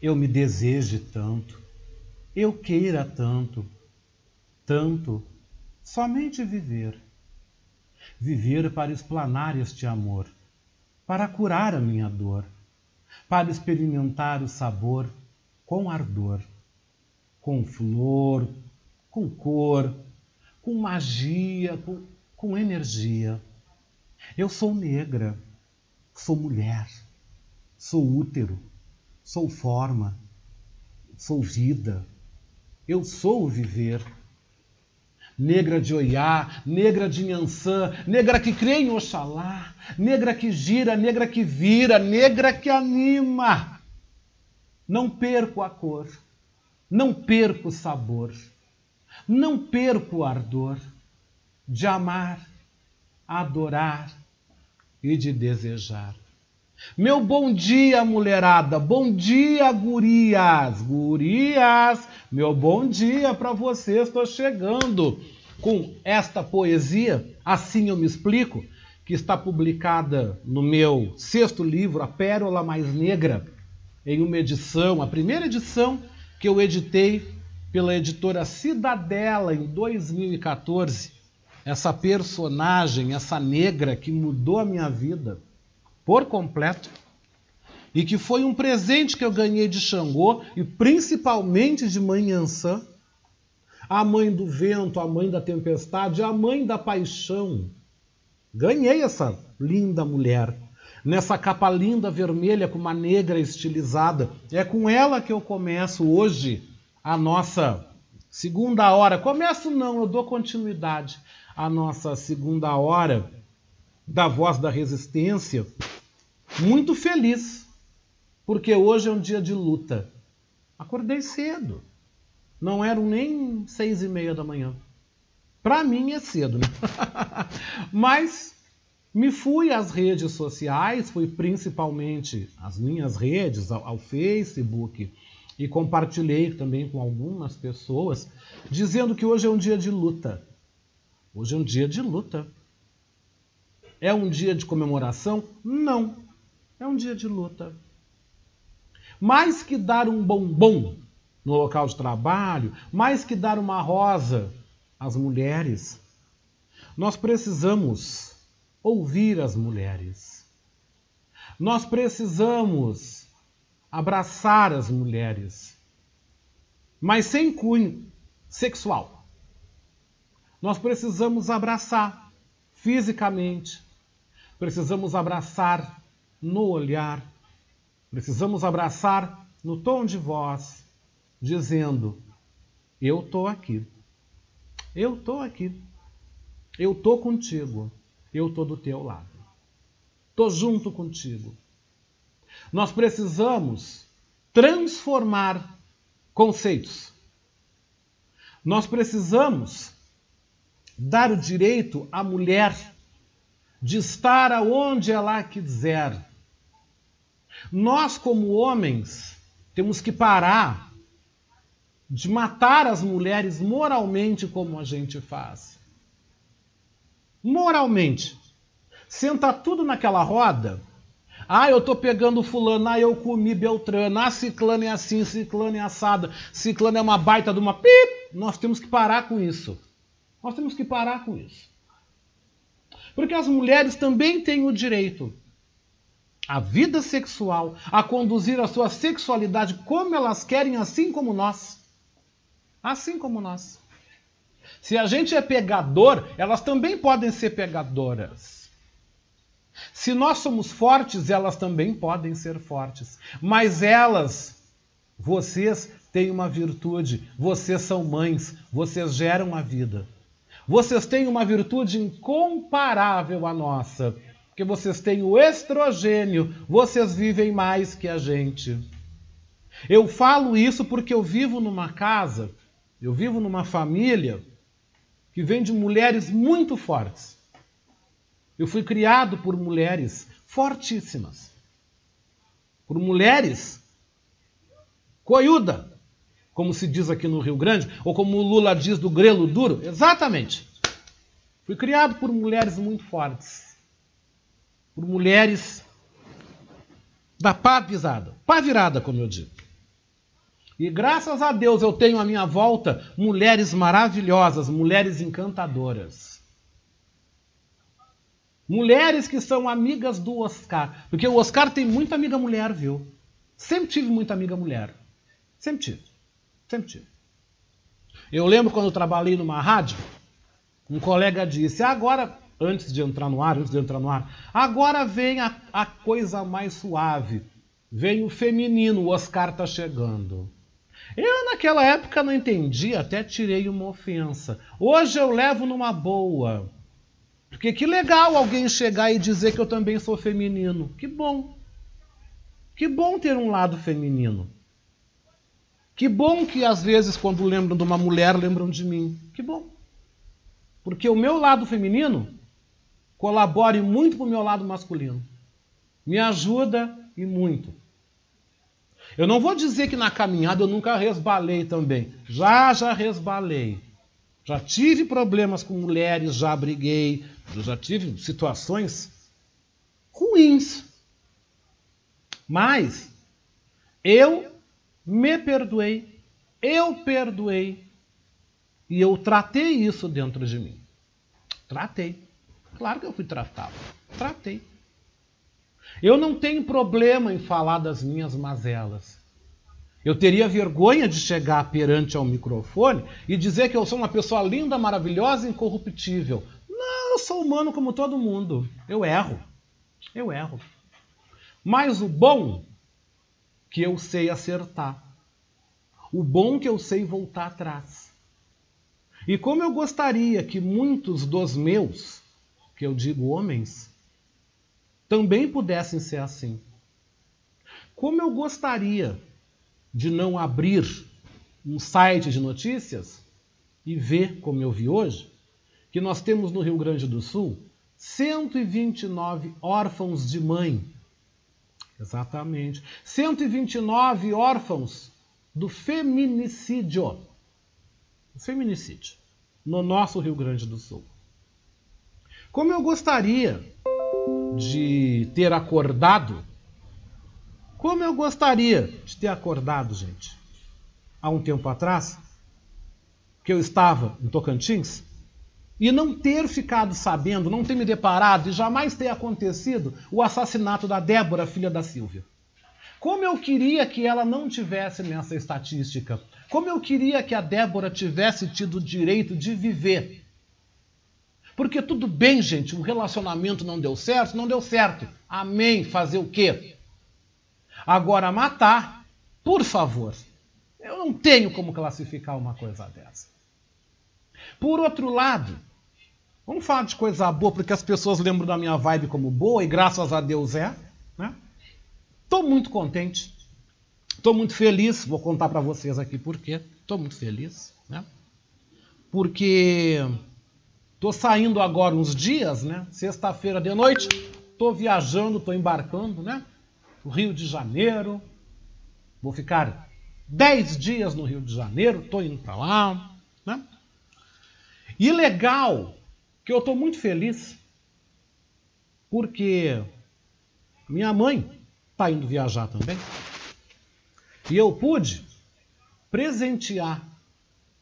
Eu me deseje tanto, eu queira tanto, tanto, somente viver. Viver para explanar este amor, para curar a minha dor, para experimentar o sabor com ardor, com flor, com cor, com magia, com, com energia. Eu sou negra, sou mulher. Sou útero, sou forma, sou vida, eu sou o viver. Negra de Oiá, negra de Nhançã, negra que crê em Oxalá, negra que gira, negra que vira, negra que anima. Não perco a cor, não perco o sabor, não perco o ardor de amar, adorar e de desejar. Meu bom dia, mulherada. Bom dia, gurias. Gurias, meu bom dia para vocês. Estou chegando com esta poesia, assim eu me explico, que está publicada no meu sexto livro, A Pérola Mais Negra, em uma edição, a primeira edição que eu editei pela editora Cidadela em 2014. Essa personagem, essa negra que mudou a minha vida por completo e que foi um presente que eu ganhei de Xangô e principalmente de Mãe Ansã, a mãe do vento, a mãe da tempestade, a mãe da paixão. Ganhei essa linda mulher nessa capa linda vermelha com uma negra estilizada. É com ela que eu começo hoje a nossa segunda hora. Começo não, eu dou continuidade à nossa segunda hora da voz da resistência. Muito feliz porque hoje é um dia de luta. Acordei cedo. Não eram nem seis e meia da manhã. Para mim é cedo, né? Mas me fui às redes sociais, fui principalmente às minhas redes, ao, ao Facebook, e compartilhei também com algumas pessoas, dizendo que hoje é um dia de luta. Hoje é um dia de luta. É um dia de comemoração? Não. É um dia de luta. Mais que dar um bombom no local de trabalho, mais que dar uma rosa às mulheres, nós precisamos ouvir as mulheres. Nós precisamos abraçar as mulheres, mas sem cunho sexual. Nós precisamos abraçar fisicamente, precisamos abraçar no olhar, Precisamos abraçar no tom de voz, dizendo: Eu estou aqui. Eu estou aqui. Eu estou contigo. Eu estou do teu lado. Estou junto contigo. Nós precisamos transformar conceitos. Nós precisamos dar o direito à mulher de estar aonde ela quiser nós, como homens, temos que parar de matar as mulheres moralmente como a gente faz. Moralmente. Senta tudo naquela roda. Ah, eu tô pegando fulano, ah, eu comi Beltrano, ah, ciclano é assim, ciclano é assada, ciclano é uma baita de uma pip. Nós temos que parar com isso. Nós temos que parar com isso. Porque as mulheres também têm o direito a vida sexual, a conduzir a sua sexualidade como elas querem, assim como nós. Assim como nós. Se a gente é pegador, elas também podem ser pegadoras. Se nós somos fortes, elas também podem ser fortes. Mas elas, vocês têm uma virtude, vocês são mães, vocês geram a vida. Vocês têm uma virtude incomparável à nossa, porque vocês têm o estrogênio, vocês vivem mais que a gente. Eu falo isso porque eu vivo numa casa, eu vivo numa família que vem de mulheres muito fortes. Eu fui criado por mulheres fortíssimas. Por mulheres coiuda, como se diz aqui no Rio Grande, ou como o Lula diz do grelo duro. Exatamente. Fui criado por mulheres muito fortes por mulheres da pá pisada, pá virada, como eu digo. E graças a Deus eu tenho à minha volta mulheres maravilhosas, mulheres encantadoras. Mulheres que são amigas do Oscar. Porque o Oscar tem muita amiga mulher, viu? Sempre tive muita amiga mulher. Sempre tive. Sempre tive. Eu lembro quando eu trabalhei numa rádio, um colega disse: agora antes de entrar no ar, antes de entrar no ar. Agora vem a, a coisa mais suave. Vem o feminino, o Oscar tá chegando. Eu naquela época não entendi, até tirei uma ofensa. Hoje eu levo numa boa. Porque que legal alguém chegar e dizer que eu também sou feminino. Que bom. Que bom ter um lado feminino. Que bom que às vezes quando lembram de uma mulher lembram de mim. Que bom. Porque o meu lado feminino colabore muito para o meu lado masculino. Me ajuda e muito. Eu não vou dizer que na caminhada eu nunca resbalei também. Já, já resbalei. Já tive problemas com mulheres, já briguei, já tive situações ruins. Mas eu me perdoei, eu perdoei e eu tratei isso dentro de mim. Tratei. Claro que eu fui tratado. Tratei. Eu não tenho problema em falar das minhas mazelas. Eu teria vergonha de chegar perante ao microfone e dizer que eu sou uma pessoa linda, maravilhosa e incorruptível. Não, eu sou humano como todo mundo. Eu erro. Eu erro. Mas o bom que eu sei acertar. O bom que eu sei voltar atrás. E como eu gostaria que muitos dos meus, que eu digo homens, também pudessem ser assim. Como eu gostaria de não abrir um site de notícias e ver, como eu vi hoje, que nós temos no Rio Grande do Sul 129 órfãos de mãe. Exatamente. 129 órfãos do feminicídio. Feminicídio. No nosso Rio Grande do Sul. Como eu gostaria de ter acordado como eu gostaria de ter acordado, gente, há um tempo atrás, que eu estava em Tocantins, e não ter ficado sabendo, não ter me deparado e jamais ter acontecido o assassinato da Débora, filha da Silvia. Como eu queria que ela não tivesse nessa estatística. Como eu queria que a Débora tivesse tido o direito de viver. Porque tudo bem, gente, um relacionamento não deu certo, não deu certo. Amém. Fazer o quê? Agora, matar, por favor, eu não tenho como classificar uma coisa dessa. Por outro lado, vamos falar de coisa boa, porque as pessoas lembram da minha vibe como boa, e graças a Deus é. Estou né? muito contente, estou muito feliz, vou contar para vocês aqui por quê. Estou muito feliz, né? porque estou saindo agora uns dias, né? sexta-feira de noite, estou viajando, estou embarcando, né? o Rio de Janeiro. Vou ficar dez dias no Rio de Janeiro, estou indo para lá. Né? E legal, que eu estou muito feliz, porque minha mãe está indo viajar também. E eu pude presentear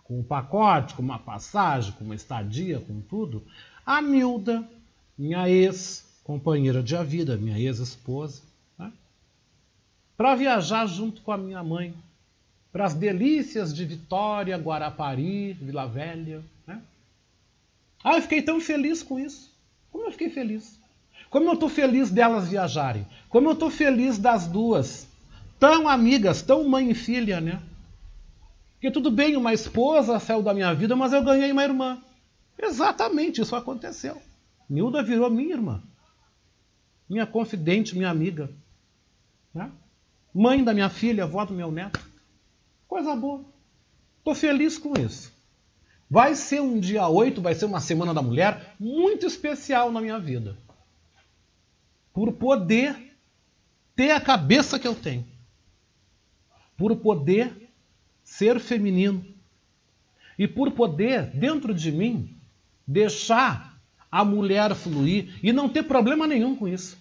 com um pacote, com uma passagem, com uma estadia, com tudo, a Nilda, minha ex-companheira de vida, minha ex-esposa para viajar junto com a minha mãe para as delícias de Vitória, Guarapari, Vila Velha. Né? Ah, eu fiquei tão feliz com isso. Como eu fiquei feliz. Como eu estou feliz delas viajarem. Como eu estou feliz das duas. Tão amigas, tão mãe e filha, né? Porque tudo bem, uma esposa saiu da minha vida, mas eu ganhei uma irmã. Exatamente, isso aconteceu. Nilda virou minha irmã. Minha confidente, minha amiga. Né? mãe da minha filha, avó do meu neto. Coisa boa. Estou feliz com isso. Vai ser um dia 8, vai ser uma Semana da Mulher muito especial na minha vida. Por poder ter a cabeça que eu tenho. Por poder ser feminino. E por poder, dentro de mim, deixar a mulher fluir e não ter problema nenhum com isso.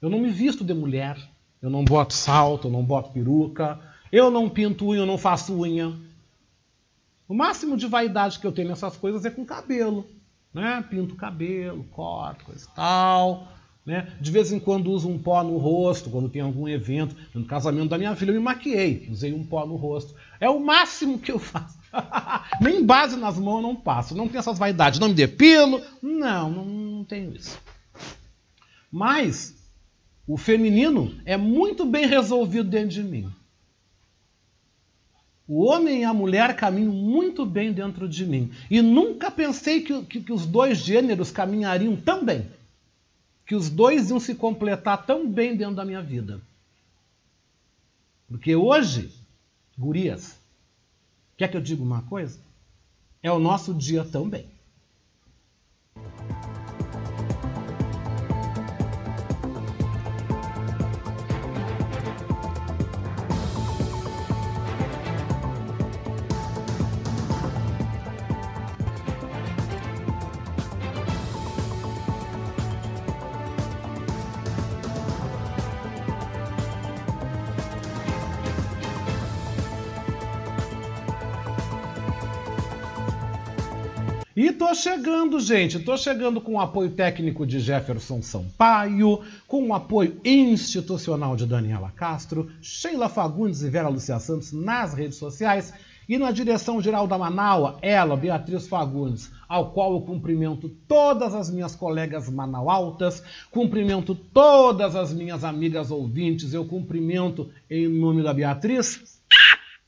Eu não me visto de mulher eu não boto salto, eu não boto peruca, eu não pinto unha, eu não faço unha. O máximo de vaidade que eu tenho nessas coisas é com cabelo. Né? Pinto cabelo, corto, coisa e tal. Né? De vez em quando uso um pó no rosto, quando tem algum evento. No casamento da minha filha, eu me maquiei, usei um pó no rosto. É o máximo que eu faço. Nem base nas mãos eu não passo. Não tenho essas vaidades. Não me depilo. Não, não, não tenho isso. Mas o feminino é muito bem resolvido dentro de mim. O homem e a mulher caminham muito bem dentro de mim. E nunca pensei que, que, que, os dois gêneros caminhariam tão bem. Que os dois iam se completar tão bem dentro da minha vida. Porque hoje, gurias, quer que eu diga uma coisa? É o nosso dia também. E tô chegando, gente, tô chegando com o apoio técnico de Jefferson Sampaio, com o apoio institucional de Daniela Castro, Sheila Fagundes e Vera Lucia Santos nas redes sociais e na direção geral da Manaua, ela, Beatriz Fagundes, ao qual eu cumprimento todas as minhas colegas manaualtas, cumprimento todas as minhas amigas ouvintes, eu cumprimento em nome da Beatriz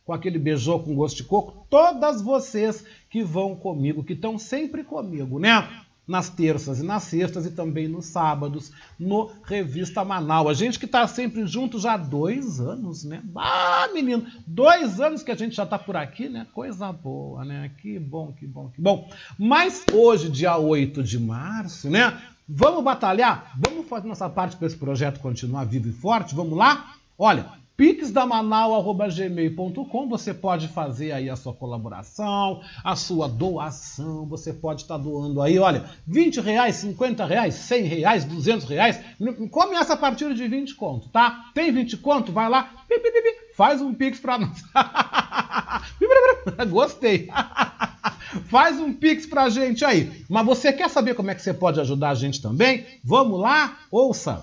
com aquele beijou com gosto de coco, todas vocês que vão comigo, que estão sempre comigo, né? Nas terças e nas sextas e também nos sábados, no Revista Manaus. A gente que está sempre junto já há dois anos, né? Ah, menino, dois anos que a gente já está por aqui, né? Coisa boa, né? Que bom, que bom, que bom. Mas hoje, dia 8 de março, né? Vamos batalhar? Vamos fazer nossa parte para esse projeto continuar vivo e forte? Vamos lá? Olha, pixdamanal.gmail.com você pode fazer aí a sua colaboração, a sua doação, você pode estar doando aí, olha, 20 reais, 50 reais, 100 reais, 200 reais, começa a partir de 20 conto, tá? Tem 20 conto? Vai lá, faz um pix para nós. Gostei. Faz um pix pra gente aí. Mas você quer saber como é que você pode ajudar a gente também? Vamos lá? Ouça!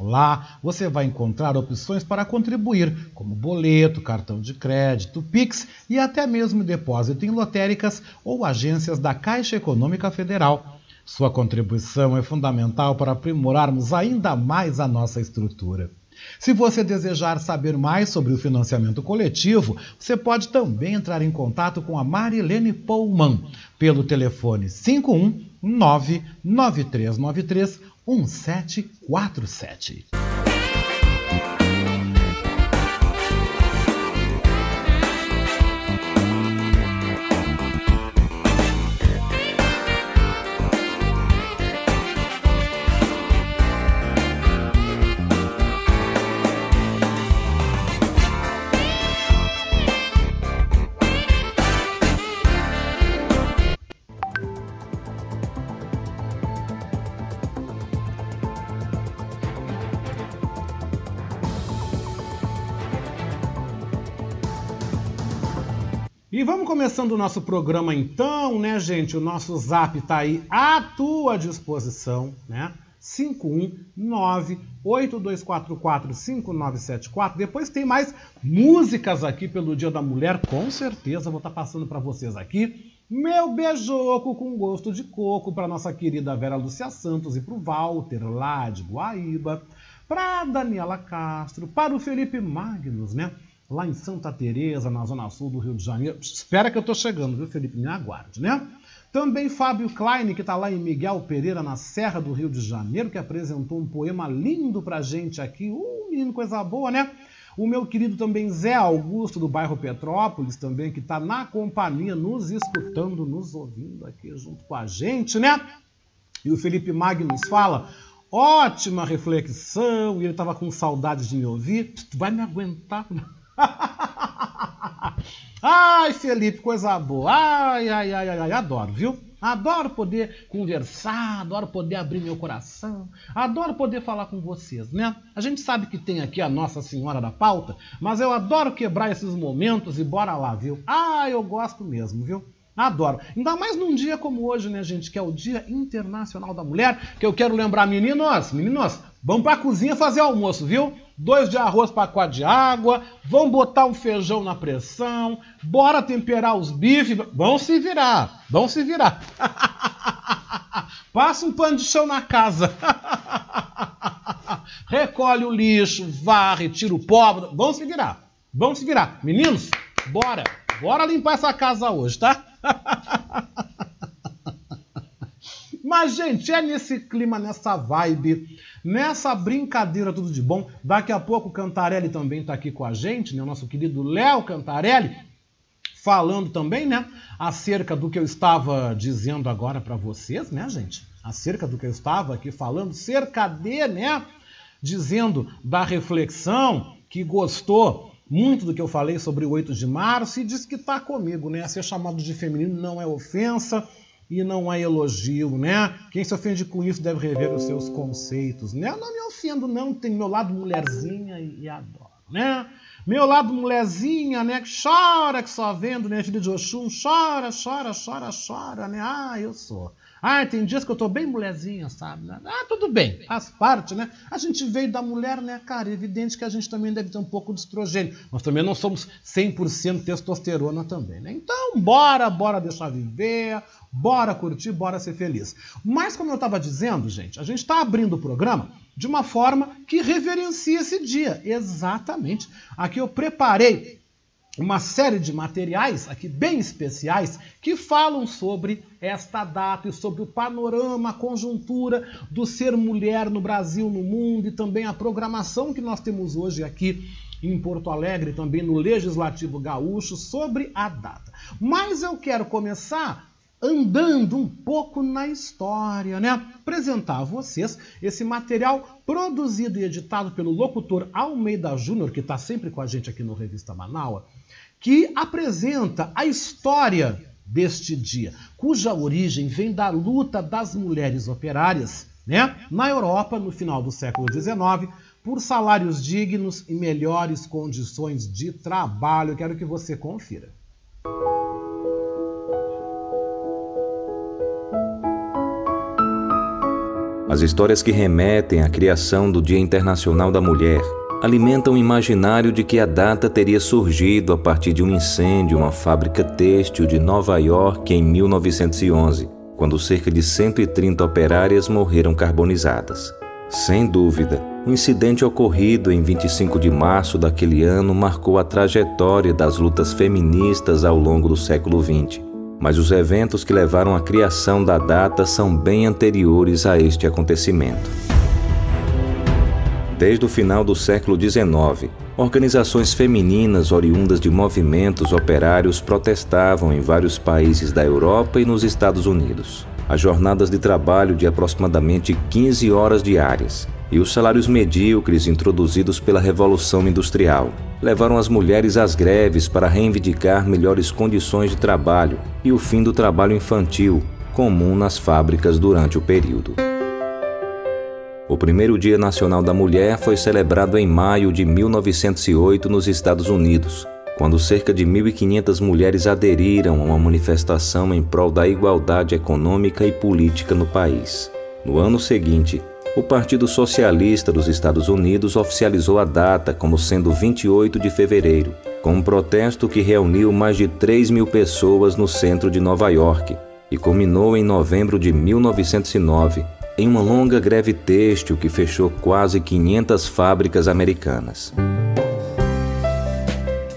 Lá você vai encontrar opções para contribuir, como boleto, cartão de crédito, Pix e até mesmo depósito em lotéricas ou agências da Caixa Econômica Federal. Sua contribuição é fundamental para aprimorarmos ainda mais a nossa estrutura. Se você desejar saber mais sobre o financiamento coletivo, você pode também entrar em contato com a Marilene Pullman pelo telefone 519 9393 1747. Começando o nosso programa então, né, gente? O nosso zap tá aí à tua disposição, né? 519-8244-5974. Depois tem mais músicas aqui pelo Dia da Mulher, com certeza vou estar tá passando para vocês aqui. Meu beijoco com gosto de coco para nossa querida Vera Lúcia Santos e para o Walter lá de Guaíba, para Daniela Castro, para o Felipe Magnus, né? Lá em Santa Teresa, na zona sul do Rio de Janeiro. Espera que eu estou chegando, viu, Felipe? Me aguarde, né? Também Fábio Klein, que está lá em Miguel Pereira, na Serra do Rio de Janeiro, que apresentou um poema lindo pra gente aqui. Uh, menino, coisa boa, né? O meu querido também Zé Augusto, do bairro Petrópolis, também, que está na companhia, nos escutando, nos ouvindo aqui junto com a gente, né? E o Felipe Magnus fala: ótima reflexão, e ele estava com saudade de me ouvir. Tu vai me aguentar? ai, Felipe, coisa boa. Ai, ai, ai, ai, adoro, viu? Adoro poder conversar, adoro poder abrir meu coração, adoro poder falar com vocês, né? A gente sabe que tem aqui a Nossa Senhora da Pauta, mas eu adoro quebrar esses momentos e bora lá, viu? Ah, eu gosto mesmo, viu? Adoro. Ainda mais num dia como hoje, né, gente? Que é o Dia Internacional da Mulher. Que eu quero lembrar, meninos, meninos, vamos pra cozinha fazer almoço, viu? Dois de arroz, pacote de água. Vamos botar um feijão na pressão. Bora temperar os bifes. Vão se virar. Vão se virar. Passa um pano de chão na casa. Recolhe o lixo, varre, tira o pó. Vão se virar. Vão se virar. Meninos, bora. Bora limpar essa casa hoje, tá? Mas, gente, é nesse clima, nessa vibe, nessa brincadeira, tudo de bom. Daqui a pouco o Cantarelli também está aqui com a gente, né? O nosso querido Léo Cantarelli, falando também, né? Acerca do que eu estava dizendo agora para vocês, né, gente? Acerca do que eu estava aqui falando, cerca de, né? Dizendo da reflexão que gostou muito do que eu falei sobre o 8 de março e diz que está comigo, né? Ser chamado de feminino não é ofensa e não é elogio, né? Quem se ofende com isso deve rever os seus conceitos, né? Eu não me ofendo, não, tem meu lado mulherzinha e, e adoro, né? Meu lado mulherzinha, né? Que chora, que só vendo, né? Filho de Oxum, chora, chora, chora, chora, né? Ah, eu sou. Ah, tem dias que eu tô bem mulherzinha, sabe? Ah, tudo bem, faz parte, né? A gente veio da mulher, né, cara? É evidente que a gente também deve ter um pouco de estrogênio. Nós também não somos 100% testosterona também, né? Então, bora, bora deixar viver, bora curtir, bora ser feliz. Mas, como eu estava dizendo, gente, a gente está abrindo o programa de uma forma que reverencia esse dia. Exatamente. Aqui eu preparei uma série de materiais aqui bem especiais que falam sobre esta data e sobre o panorama, a conjuntura do ser mulher no Brasil, no mundo e também a programação que nós temos hoje aqui em Porto Alegre, também no Legislativo Gaúcho, sobre a data. Mas eu quero começar andando um pouco na história, né? Apresentar a vocês esse material produzido e editado pelo locutor Almeida Júnior, que está sempre com a gente aqui no Revista Manaus, que apresenta a história deste dia, cuja origem vem da luta das mulheres operárias, né? Na Europa, no final do século XIX, por salários dignos e melhores condições de trabalho. Quero que você confira. As histórias que remetem à criação do Dia Internacional da Mulher alimentam o imaginário de que a data teria surgido a partir de um incêndio em uma fábrica têxtil de Nova York em 1911, quando cerca de 130 operárias morreram carbonizadas. Sem dúvida, o incidente ocorrido em 25 de março daquele ano marcou a trajetória das lutas feministas ao longo do século XX mas os eventos que levaram à criação da data são bem anteriores a este acontecimento. Desde o final do século XIX, organizações femininas oriundas de movimentos operários protestavam em vários países da Europa e nos Estados Unidos. As jornadas de trabalho de aproximadamente 15 horas diárias e os salários medíocres introduzidos pela Revolução Industrial levaram as mulheres às greves para reivindicar melhores condições de trabalho e o fim do trabalho infantil, comum nas fábricas durante o período. O primeiro Dia Nacional da Mulher foi celebrado em maio de 1908 nos Estados Unidos, quando cerca de 1.500 mulheres aderiram a uma manifestação em prol da igualdade econômica e política no país. No ano seguinte, o Partido Socialista dos Estados Unidos oficializou a data como sendo 28 de fevereiro, com um protesto que reuniu mais de 3 mil pessoas no centro de Nova York e culminou em novembro de 1909 em uma longa greve têxtil que fechou quase 500 fábricas americanas.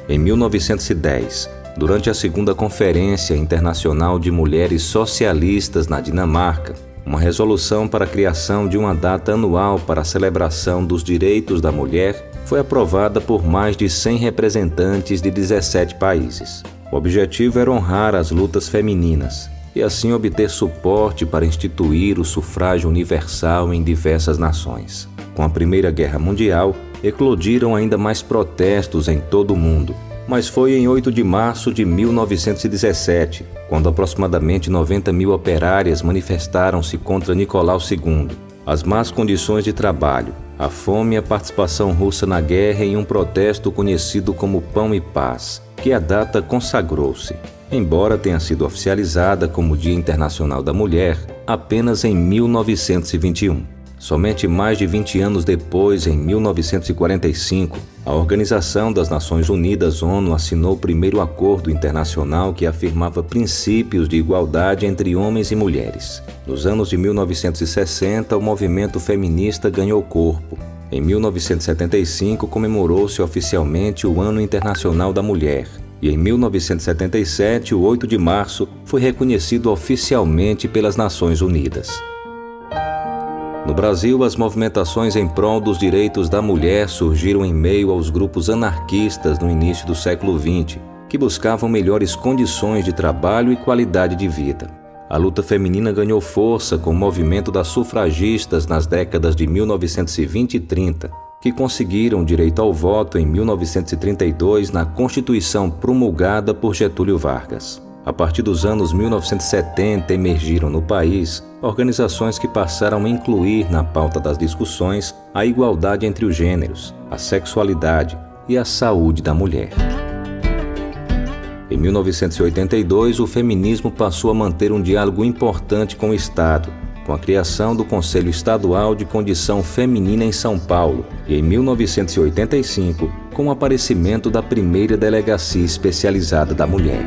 Em 1910, durante a segunda Conferência Internacional de Mulheres Socialistas na Dinamarca, uma resolução para a criação de uma data anual para a celebração dos direitos da mulher foi aprovada por mais de 100 representantes de 17 países. O objetivo era honrar as lutas femininas e assim obter suporte para instituir o sufrágio universal em diversas nações. Com a Primeira Guerra Mundial, eclodiram ainda mais protestos em todo o mundo, mas foi em 8 de março de 1917, quando aproximadamente 90 mil operárias manifestaram-se contra Nicolau II. As más condições de trabalho, a fome e a participação russa na guerra em um protesto conhecido como Pão e Paz, que a data consagrou-se, embora tenha sido oficializada como Dia Internacional da Mulher apenas em 1921. Somente mais de 20 anos depois, em 1945, a Organização das Nações Unidas ONU assinou o primeiro acordo internacional que afirmava princípios de igualdade entre homens e mulheres. Nos anos de 1960, o movimento feminista ganhou corpo. Em 1975, comemorou-se oficialmente o Ano Internacional da Mulher, e em 1977, o 8 de março, foi reconhecido oficialmente pelas Nações Unidas. No Brasil, as movimentações em prol dos direitos da mulher surgiram em meio aos grupos anarquistas no início do século XX, que buscavam melhores condições de trabalho e qualidade de vida. A luta feminina ganhou força com o movimento das sufragistas nas décadas de 1920 e 30, que conseguiram direito ao voto em 1932 na Constituição promulgada por Getúlio Vargas. A partir dos anos 1970, emergiram no país organizações que passaram a incluir na pauta das discussões a igualdade entre os gêneros, a sexualidade e a saúde da mulher. Em 1982, o feminismo passou a manter um diálogo importante com o Estado, com a criação do Conselho Estadual de Condição Feminina em São Paulo, e em 1985, com o aparecimento da primeira delegacia especializada da mulher.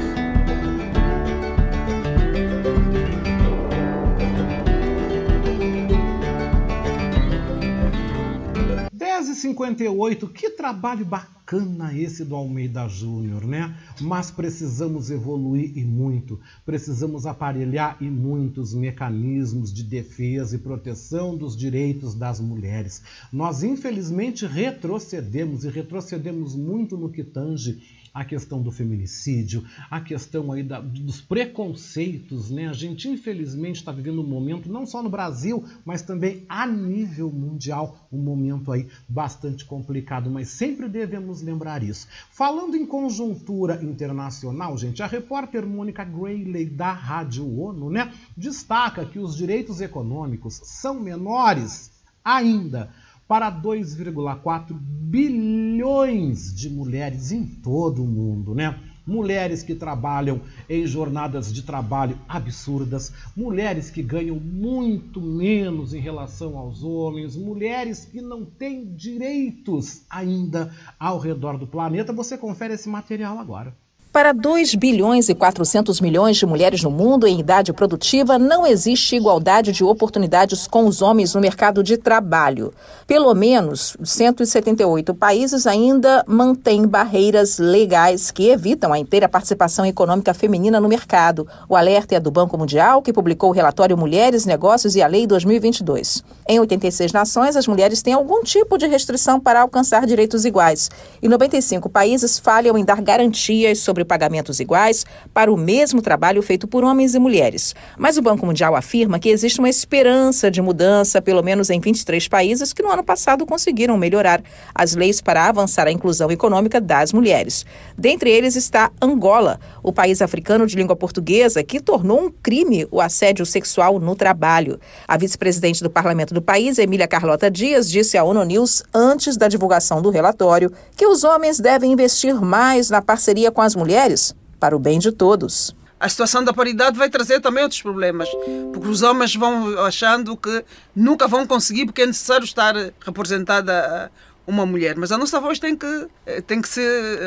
58, que trabalho bacana esse do Almeida Júnior, né? Mas precisamos evoluir e muito, precisamos aparelhar e muitos mecanismos de defesa e proteção dos direitos das mulheres. Nós, infelizmente, retrocedemos e retrocedemos muito no que tange a questão do feminicídio, a questão aí da, dos preconceitos, né? A gente infelizmente está vivendo um momento, não só no Brasil, mas também a nível mundial, um momento aí bastante complicado, mas sempre devemos lembrar isso. Falando em conjuntura internacional, gente, a repórter Mônica Grayley da Rádio ONU, né, destaca que os direitos econômicos são menores ainda para 2,4 bilhões de mulheres em todo o mundo, né? Mulheres que trabalham em jornadas de trabalho absurdas, mulheres que ganham muito menos em relação aos homens, mulheres que não têm direitos ainda ao redor do planeta. Você confere esse material agora. Para 2 bilhões e 400 milhões de mulheres no mundo em idade produtiva, não existe igualdade de oportunidades com os homens no mercado de trabalho. Pelo menos 178 países ainda mantêm barreiras legais que evitam a inteira participação econômica feminina no mercado. O alerta é do Banco Mundial, que publicou o relatório Mulheres, Negócios e a Lei 2022. Em 86 nações, as mulheres têm algum tipo de restrição para alcançar direitos iguais. E 95 países falham em dar garantias sobre sobre pagamentos iguais para o mesmo trabalho feito por homens e mulheres. Mas o Banco Mundial afirma que existe uma esperança de mudança, pelo menos em 23 países que no ano passado conseguiram melhorar as leis para avançar a inclusão econômica das mulheres. Dentre eles está Angola, o país africano de língua portuguesa que tornou um crime o assédio sexual no trabalho. A vice-presidente do parlamento do país, Emília Carlota Dias, disse à ONU News antes da divulgação do relatório que os homens devem investir mais na parceria com as mulheres mulheres para o bem de todos. A situação da paridade vai trazer também outros problemas, porque os homens vão achando que nunca vão conseguir, porque é necessário estar representada uma mulher. Mas a nossa voz tem que, tem que se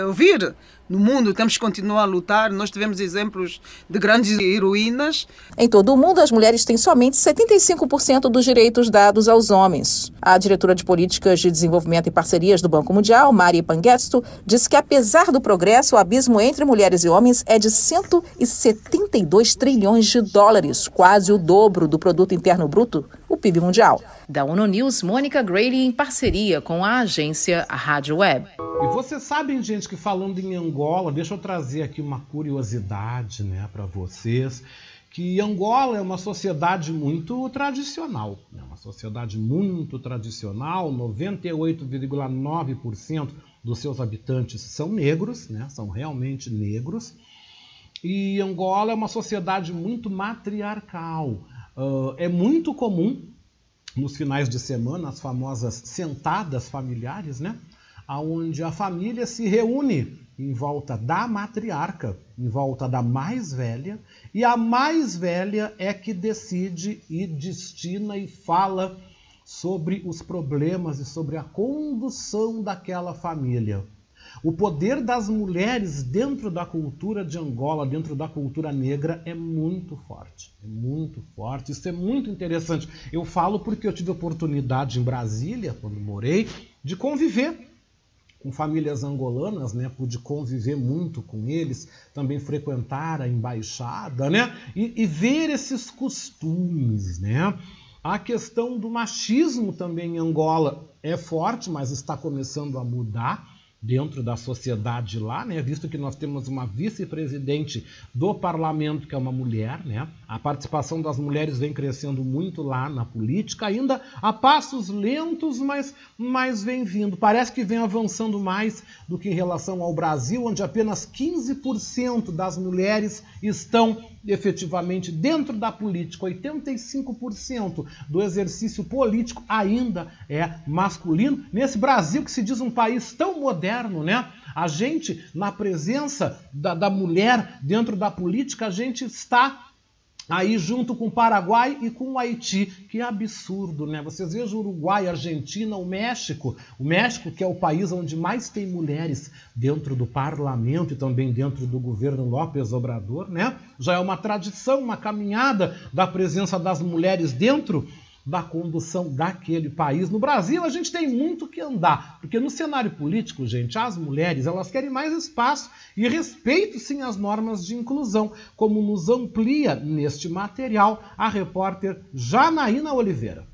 ouvir no mundo, temos que continuar a lutar. Nós tivemos exemplos de grandes heroínas. Em todo o mundo, as mulheres têm somente 75% dos direitos dados aos homens. A diretora de Políticas de Desenvolvimento e Parcerias do Banco Mundial, Mari Panguesto, disse que apesar do progresso, o abismo entre mulheres e homens é de 172 trilhões de dólares, quase o dobro do produto interno bruto, o PIB mundial. Da ONU News, Mônica Grady em parceria com a agência Rádio Web. E vocês sabem, gente, que falando em Angola, deixa eu trazer aqui uma curiosidade né, para vocês, que Angola é uma sociedade muito tradicional, é uma sociedade muito tradicional, 98,9% dos seus habitantes são negros, né, são realmente negros, e Angola é uma sociedade muito matriarcal. Uh, é muito comum nos finais de semana as famosas sentadas familiares, né? onde a família se reúne em volta da matriarca, em volta da mais velha, e a mais velha é que decide e destina e fala sobre os problemas e sobre a condução daquela família. O poder das mulheres dentro da cultura de Angola, dentro da cultura negra, é muito forte. É muito forte. Isso é muito interessante. Eu falo porque eu tive oportunidade em Brasília, quando morei, de conviver com famílias angolanas, né? Pude conviver muito com eles, também frequentar a embaixada, né? E, e ver esses costumes, né? A questão do machismo também em Angola é forte, mas está começando a mudar dentro da sociedade lá, né? Visto que nós temos uma vice-presidente do parlamento que é uma mulher, né? A participação das mulheres vem crescendo muito lá na política, ainda a passos lentos, mas, mas vem vindo. Parece que vem avançando mais do que em relação ao Brasil, onde apenas 15% das mulheres estão efetivamente dentro da política. 85% do exercício político ainda é masculino. Nesse Brasil que se diz um país tão moderno, né? A gente, na presença da, da mulher dentro da política, a gente está aí junto com o Paraguai e com o Haiti. Que absurdo, né? Vocês vejam o Uruguai, Argentina, o México. O México, que é o país onde mais tem mulheres dentro do parlamento e também dentro do governo López Obrador, né? Já é uma tradição, uma caminhada da presença das mulheres dentro da condução daquele país. No Brasil, a gente tem muito que andar, porque no cenário político, gente, as mulheres elas querem mais espaço e respeito sim às normas de inclusão, como nos amplia neste material a repórter Janaína Oliveira.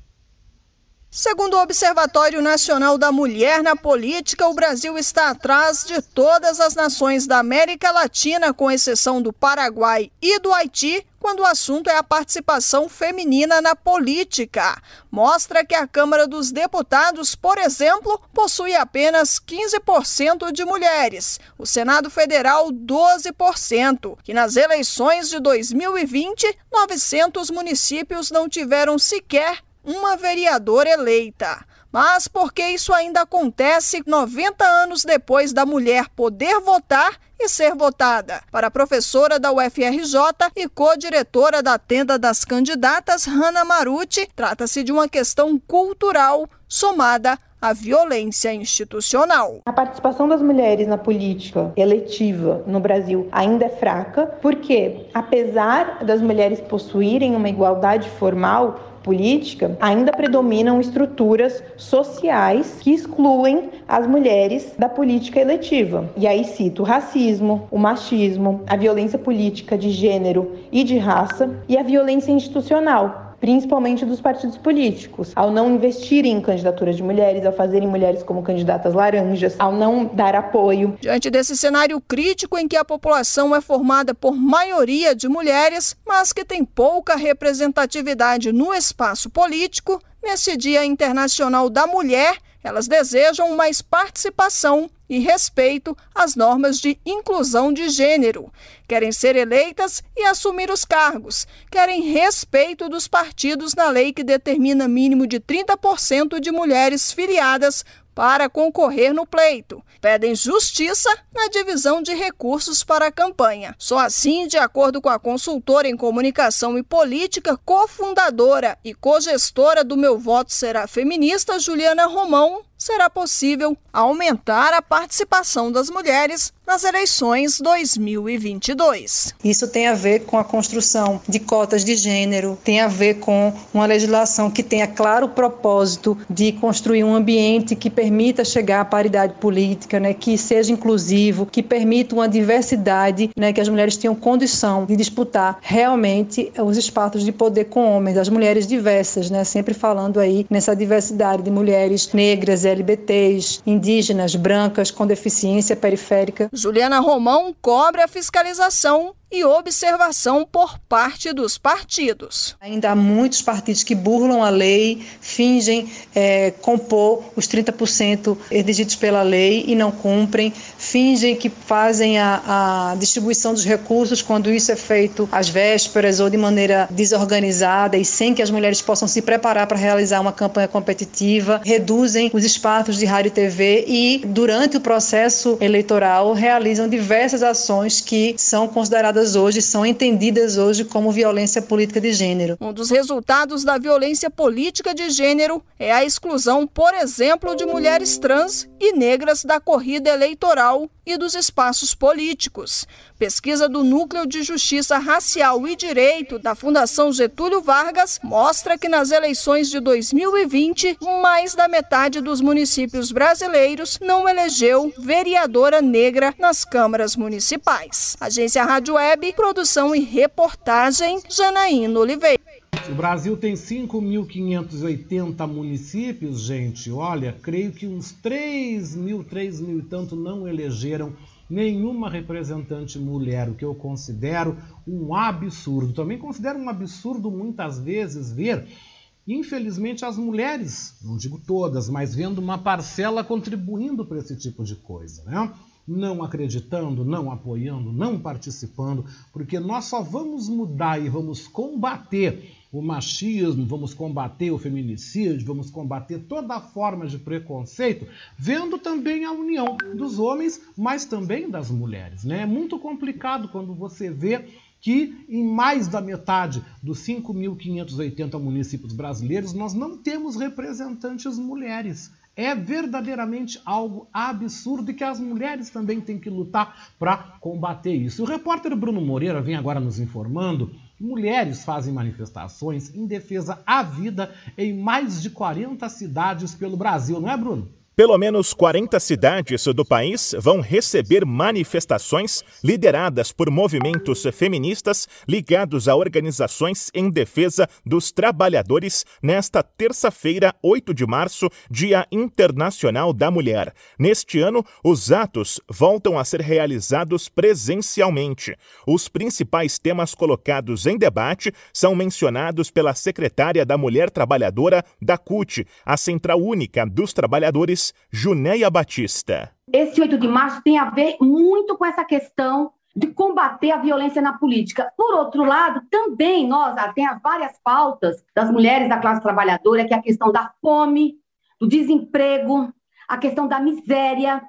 Segundo o Observatório Nacional da Mulher na Política, o Brasil está atrás de todas as nações da América Latina, com exceção do Paraguai e do Haiti, quando o assunto é a participação feminina na política. Mostra que a Câmara dos Deputados, por exemplo, possui apenas 15% de mulheres, o Senado Federal 12%, que nas eleições de 2020, 900 municípios não tiveram sequer uma vereadora eleita. Mas por que isso ainda acontece 90 anos depois da mulher poder votar e ser votada? Para a professora da UFRJ e co-diretora da Tenda das Candidatas, Hanna Maruti, trata-se de uma questão cultural somada à violência institucional. A participação das mulheres na política eletiva no Brasil ainda é fraca, porque apesar das mulheres possuírem uma igualdade formal, política, ainda predominam estruturas sociais que excluem as mulheres da política eletiva. E aí cito o racismo, o machismo, a violência política de gênero e de raça e a violência institucional, principalmente dos partidos políticos, ao não investirem em candidaturas de mulheres, ao fazerem mulheres como candidatas laranjas, ao não dar apoio. Diante desse cenário crítico em que a população é formada por maioria de mulheres, mas que tem pouca representatividade no espaço político, nesse Dia Internacional da Mulher, elas desejam mais participação e respeito às normas de inclusão de gênero. Querem ser eleitas e assumir os cargos. Querem respeito dos partidos na lei que determina mínimo de 30% de mulheres filiadas para concorrer no pleito. Pedem justiça na divisão de recursos para a campanha. Só assim, de acordo com a consultora em comunicação e política, cofundadora e cogestora do Meu Voto Será Feminista, Juliana Romão, será possível aumentar a participação das mulheres nas eleições 2022. Isso tem a ver com a construção de cotas de gênero, tem a ver com uma legislação que tenha claro propósito de construir um ambiente que permita chegar à paridade política, né, que seja inclusivo, que permita uma diversidade, né, que as mulheres tenham condição de disputar realmente os espaços de poder com homens, as mulheres diversas, né, sempre falando aí nessa diversidade de mulheres negras, LBTs, indígenas, brancas, com deficiência periférica. Juliana Romão cobra a fiscalização e observação por parte dos partidos. Ainda há muitos partidos que burlam a lei, fingem é, compor os 30% exigidos pela lei e não cumprem, fingem que fazem a, a distribuição dos recursos quando isso é feito às vésperas ou de maneira desorganizada e sem que as mulheres possam se preparar para realizar uma campanha competitiva, reduzem os espaços de rádio e TV e, durante o processo eleitoral, realizam diversas ações que são consideradas hoje são entendidas hoje como violência política de gênero. Um dos resultados da violência política de gênero é a exclusão, por exemplo, de mulheres trans e negras da corrida eleitoral e dos espaços políticos. Pesquisa do Núcleo de Justiça Racial e Direito da Fundação Getúlio Vargas mostra que nas eleições de 2020, mais da metade dos municípios brasileiros não elegeu vereadora negra nas câmaras municipais. Agência Rádio Web, produção e reportagem, Janaína Oliveira. O Brasil tem 5.580 municípios, gente. Olha, creio que uns 3 mil, 3 mil e tanto não elegeram nenhuma representante mulher, o que eu considero um absurdo. Também considero um absurdo muitas vezes ver, infelizmente, as mulheres, não digo todas, mas vendo uma parcela contribuindo para esse tipo de coisa, né? não acreditando, não apoiando, não participando, porque nós só vamos mudar e vamos combater o machismo, vamos combater o feminicídio, vamos combater toda forma de preconceito, vendo também a união dos homens, mas também das mulheres. Né? É muito complicado quando você vê que em mais da metade dos 5.580 municípios brasileiros nós não temos representantes mulheres é verdadeiramente algo absurdo e que as mulheres também têm que lutar para combater isso. O repórter Bruno Moreira vem agora nos informando mulheres fazem manifestações em defesa à vida em mais de 40 cidades pelo Brasil, não é, Bruno? Pelo menos 40 cidades do país vão receber manifestações lideradas por movimentos feministas ligados a organizações em defesa dos trabalhadores nesta terça-feira, 8 de março, Dia Internacional da Mulher. Neste ano, os atos voltam a ser realizados presencialmente. Os principais temas colocados em debate são mencionados pela secretária da Mulher Trabalhadora da CUT, a Central Única dos Trabalhadores Junéia Batista. Esse 8 de março tem a ver muito com essa questão de combater a violência na política. Por outro lado, também nós tem as várias pautas das mulheres da classe trabalhadora, que é a questão da fome, do desemprego, a questão da miséria,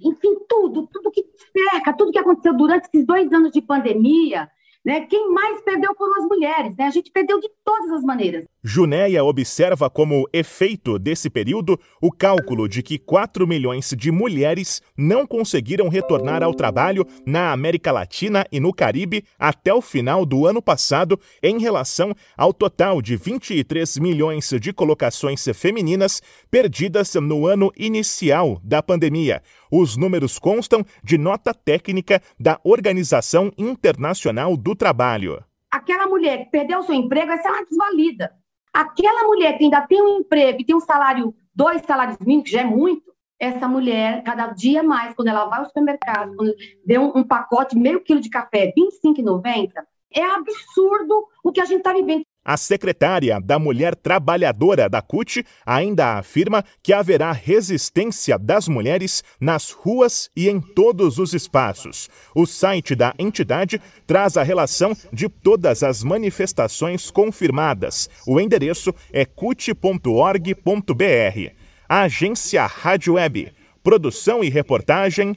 enfim, tudo, tudo que cerca, tudo que aconteceu durante esses dois anos de pandemia, né? Quem mais perdeu foram as mulheres, né? A gente perdeu de todas as maneiras. Junéia observa como efeito desse período o cálculo de que 4 milhões de mulheres não conseguiram retornar ao trabalho na América Latina e no Caribe até o final do ano passado, em relação ao total de 23 milhões de colocações femininas perdidas no ano inicial da pandemia. Os números constam de nota técnica da Organização Internacional do Trabalho. Aquela mulher que perdeu seu emprego, essa é uma desvalida Aquela mulher que ainda tem um emprego e tem um salário, dois salários mínimos, que já é muito, essa mulher, cada dia mais, quando ela vai ao supermercado, quando vê um, um pacote, meio quilo de café, R$25,90, é absurdo o que a gente está vivendo. A secretária da Mulher Trabalhadora da CUT ainda afirma que haverá resistência das mulheres nas ruas e em todos os espaços. O site da entidade traz a relação de todas as manifestações confirmadas. O endereço é cut.org.br. Agência Rádio Web. Produção e reportagem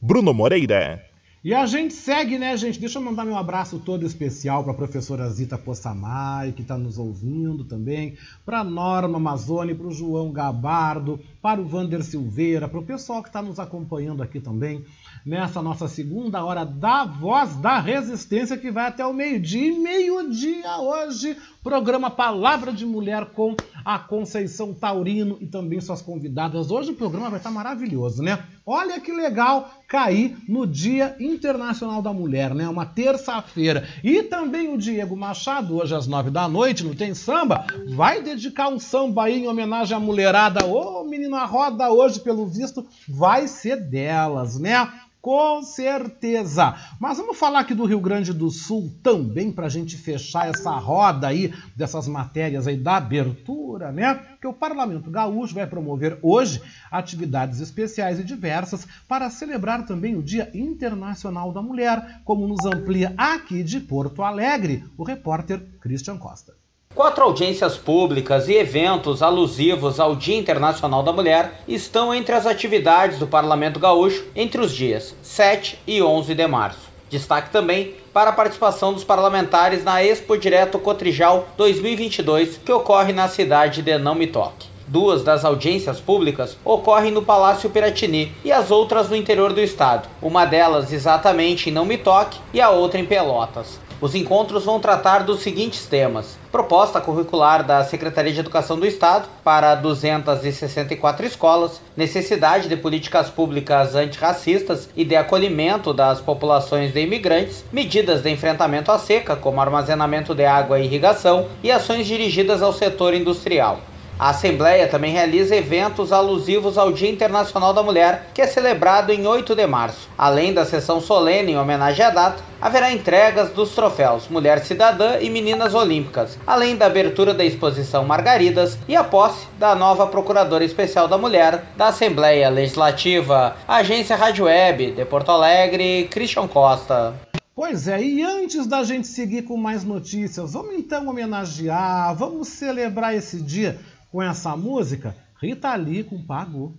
Bruno Moreira. E a gente segue, né, gente? Deixa eu mandar meu abraço todo especial para a professora Zita Possamay, que está nos ouvindo também, para Norma Amazone, para o João Gabardo, para o Vander Silveira, para o pessoal que está nos acompanhando aqui também nessa nossa segunda hora da Voz da Resistência, que vai até o meio-dia. E meio-dia hoje, programa Palavra de Mulher com a Conceição Taurino e também suas convidadas. Hoje o programa vai estar maravilhoso, né? Olha que legal cair no Dia Internacional da Mulher, né? Uma terça-feira. E também o Diego Machado, hoje às nove da noite, não tem samba? Vai dedicar um samba aí em homenagem à mulherada. Ô, oh, menina roda hoje, pelo visto, vai ser delas, né? Com certeza. Mas vamos falar aqui do Rio Grande do Sul também para a gente fechar essa roda aí dessas matérias aí da abertura, né? Que o Parlamento Gaúcho vai promover hoje atividades especiais e diversas para celebrar também o Dia Internacional da Mulher, como nos amplia aqui de Porto Alegre o repórter Christian Costa. Quatro audiências públicas e eventos alusivos ao Dia Internacional da Mulher estão entre as atividades do Parlamento Gaúcho entre os dias 7 e 11 de março. Destaque também para a participação dos parlamentares na Expo Direto Cotrijal 2022, que ocorre na cidade de Não Me Toque. Duas das audiências públicas ocorrem no Palácio Piratini e as outras no interior do estado. Uma delas exatamente em Não Me Toque e a outra em Pelotas. Os encontros vão tratar dos seguintes temas: proposta curricular da Secretaria de Educação do Estado para 264 escolas, necessidade de políticas públicas antirracistas e de acolhimento das populações de imigrantes, medidas de enfrentamento à seca, como armazenamento de água e irrigação, e ações dirigidas ao setor industrial. A Assembleia também realiza eventos alusivos ao Dia Internacional da Mulher, que é celebrado em 8 de março. Além da sessão solene em homenagem à data, haverá entregas dos troféus Mulher Cidadã e Meninas Olímpicas, além da abertura da exposição Margaridas e a posse da nova Procuradora Especial da Mulher da Assembleia Legislativa, Agência Rádio Web de Porto Alegre, Christian Costa. Pois é, e antes da gente seguir com mais notícias, vamos então homenagear, vamos celebrar esse dia com essa música, Rita Lee com Pagou.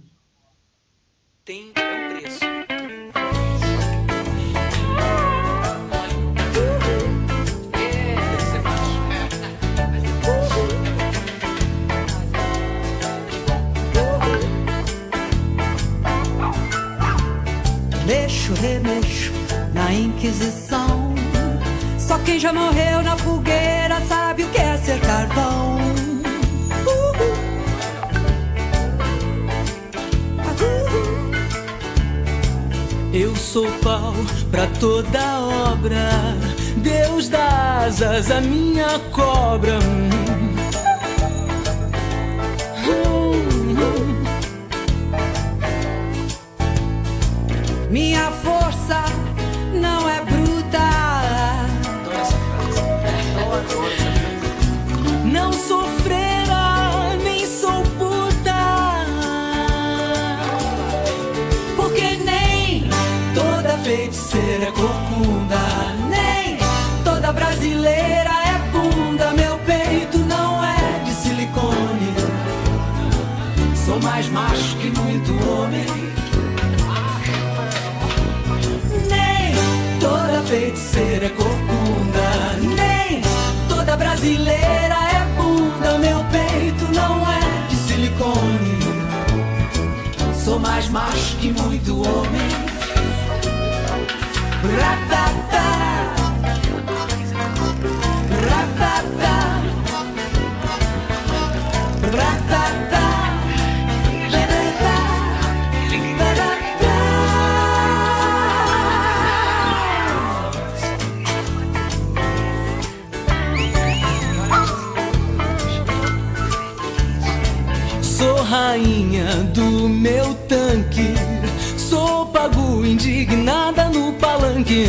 Tem um preço. Mexo, remexo na Inquisição. Só quem já morreu na fogueira sabe o que é ser carvão. Eu sou pau pra toda obra. Deus dá asas à minha cobra. Minha força feiticeira é corcunda, nem toda brasileira é bunda. Meu peito não é de silicone. Sou mais macho que muito homem. Do meu tanque. Sou pago indignada no palanque.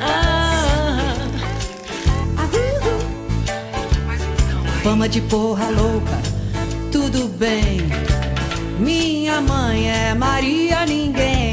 Ah, Fama de porra louca, tudo bem. Minha mãe é Maria Ninguém.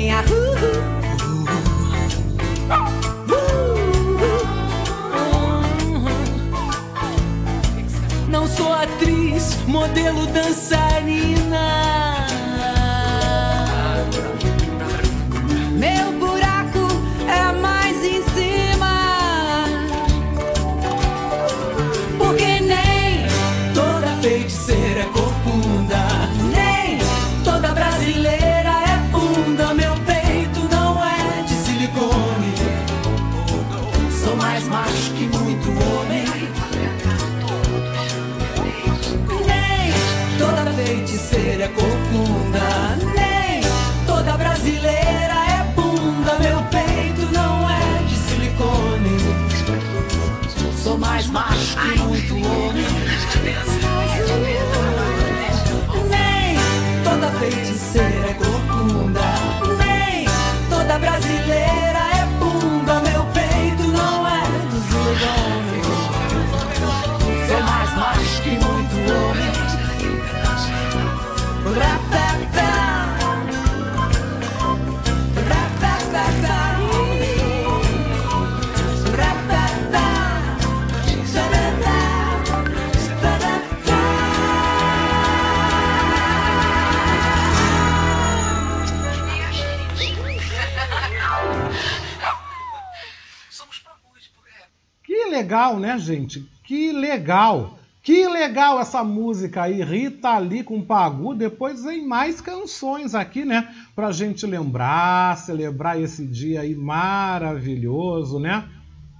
Gente? Que legal! Que legal essa música aí, Rita Lee com Pagu. Depois vem mais canções aqui, né? Pra gente lembrar, celebrar esse dia aí maravilhoso, né?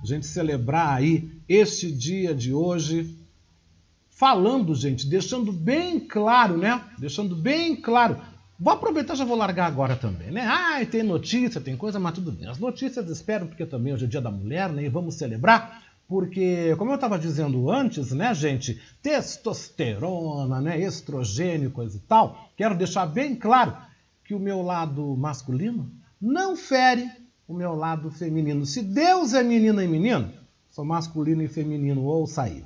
A gente celebrar aí este dia de hoje. Falando, gente, deixando bem claro, né? Deixando bem claro. Vou aproveitar, já vou largar agora também, né? Ah, tem notícia, tem coisa, mas tudo bem. As notícias esperam, porque também hoje é dia da mulher, né? E vamos celebrar porque, como eu estava dizendo antes, né, gente, testosterona, né, estrogênio, coisa e tal, quero deixar bem claro que o meu lado masculino não fere o meu lado feminino. Se Deus é menina e menino, sou masculino e feminino, ouça aí.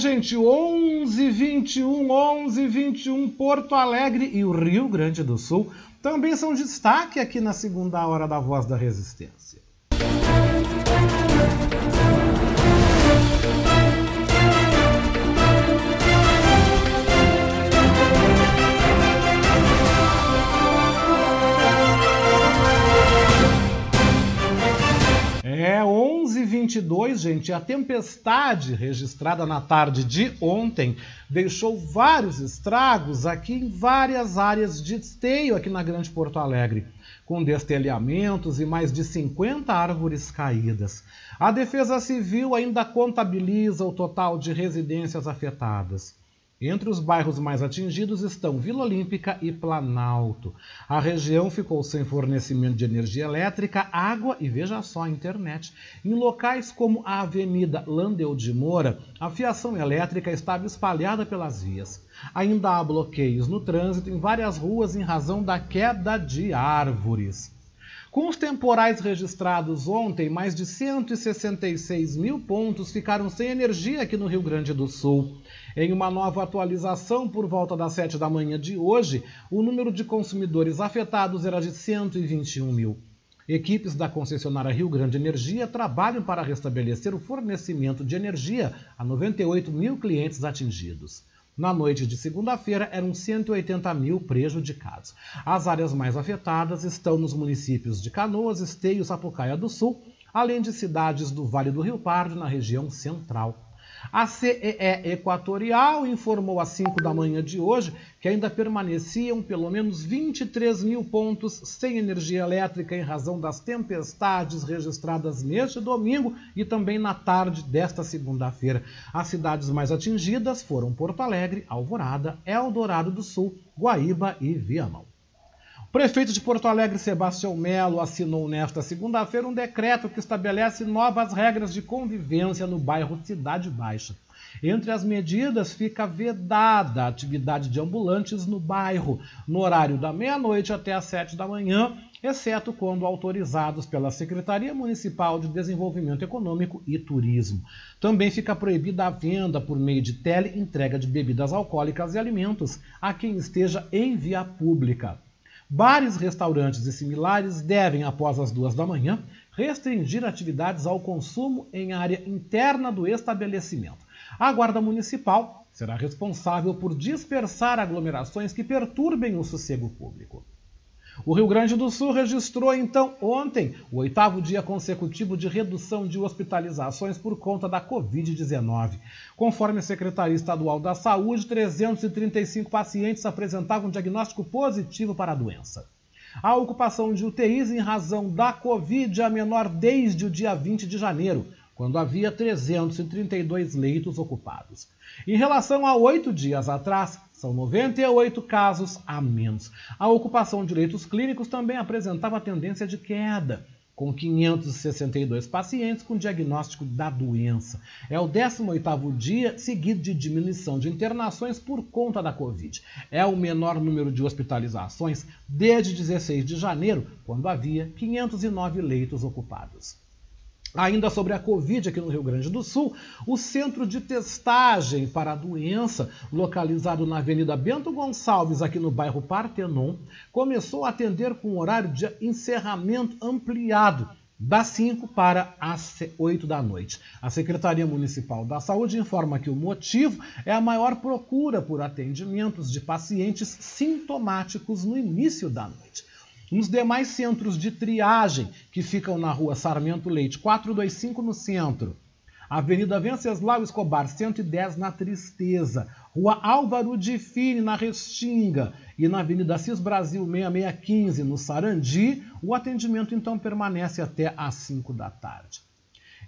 Gente, 11 21 11 21 Porto Alegre e o Rio Grande do Sul também são destaque aqui na segunda hora da Voz da Resistência. É 11 22 2, gente, a tempestade registrada na tarde de ontem deixou vários estragos aqui em várias áreas de esteio aqui na Grande Porto Alegre, com destelhamentos e mais de 50 árvores caídas. A Defesa Civil ainda contabiliza o total de residências afetadas. Entre os bairros mais atingidos estão Vila Olímpica e Planalto. A região ficou sem fornecimento de energia elétrica, água e, veja só, internet. Em locais como a Avenida Landeu de Moura, a fiação elétrica estava espalhada pelas vias. Ainda há bloqueios no trânsito em várias ruas em razão da queda de árvores. Com os temporais registrados ontem, mais de 166 mil pontos ficaram sem energia aqui no Rio Grande do Sul. Em uma nova atualização, por volta das 7 da manhã de hoje, o número de consumidores afetados era de 121 mil. Equipes da concessionária Rio Grande Energia trabalham para restabelecer o fornecimento de energia a 98 mil clientes atingidos. Na noite de segunda-feira, eram 180 mil prejudicados. As áreas mais afetadas estão nos municípios de Canoas, Esteio, Sapucaia do Sul, além de cidades do Vale do Rio Pardo, na região central. A CEE Equatorial informou às 5 da manhã de hoje que ainda permaneciam pelo menos 23 mil pontos sem energia elétrica em razão das tempestades registradas neste domingo e também na tarde desta segunda-feira. As cidades mais atingidas foram Porto Alegre, Alvorada, Eldorado do Sul, Guaíba e Viamão. Prefeito de Porto Alegre, Sebastião Melo, assinou nesta segunda-feira um decreto que estabelece novas regras de convivência no bairro Cidade Baixa. Entre as medidas fica vedada a atividade de ambulantes no bairro, no horário da meia-noite até às sete da manhã, exceto quando autorizados pela Secretaria Municipal de Desenvolvimento Econômico e Turismo. Também fica proibida a venda por meio de tele entrega de bebidas alcoólicas e alimentos a quem esteja em via pública. Bares, restaurantes e similares devem, após as duas da manhã, restringir atividades ao consumo em área interna do estabelecimento. A Guarda Municipal será responsável por dispersar aglomerações que perturbem o sossego público. O Rio Grande do Sul registrou então ontem o oitavo dia consecutivo de redução de hospitalizações por conta da Covid-19. Conforme a Secretaria Estadual da Saúde, 335 pacientes apresentavam diagnóstico positivo para a doença. A ocupação de UTIs em razão da Covid é menor desde o dia 20 de janeiro, quando havia 332 leitos ocupados. Em relação a oito dias atrás, são 98 casos a menos. A ocupação de leitos clínicos também apresentava tendência de queda, com 562 pacientes com diagnóstico da doença. É o 18º dia seguido de diminuição de internações por conta da Covid. É o menor número de hospitalizações desde 16 de janeiro, quando havia 509 leitos ocupados. Ainda sobre a Covid aqui no Rio Grande do Sul, o centro de testagem para a doença, localizado na Avenida Bento Gonçalves, aqui no bairro Partenon, começou a atender com horário de encerramento ampliado, das 5 para as 8 da noite. A Secretaria Municipal da Saúde informa que o motivo é a maior procura por atendimentos de pacientes sintomáticos no início da noite. Nos demais centros de triagem, que ficam na rua Sarmento Leite, 425 no centro, Avenida Venceslau Escobar, 110 na Tristeza, Rua Álvaro de Fini, na Restinga, e na Avenida Cis Brasil 6615, no Sarandi, o atendimento então permanece até às 5 da tarde.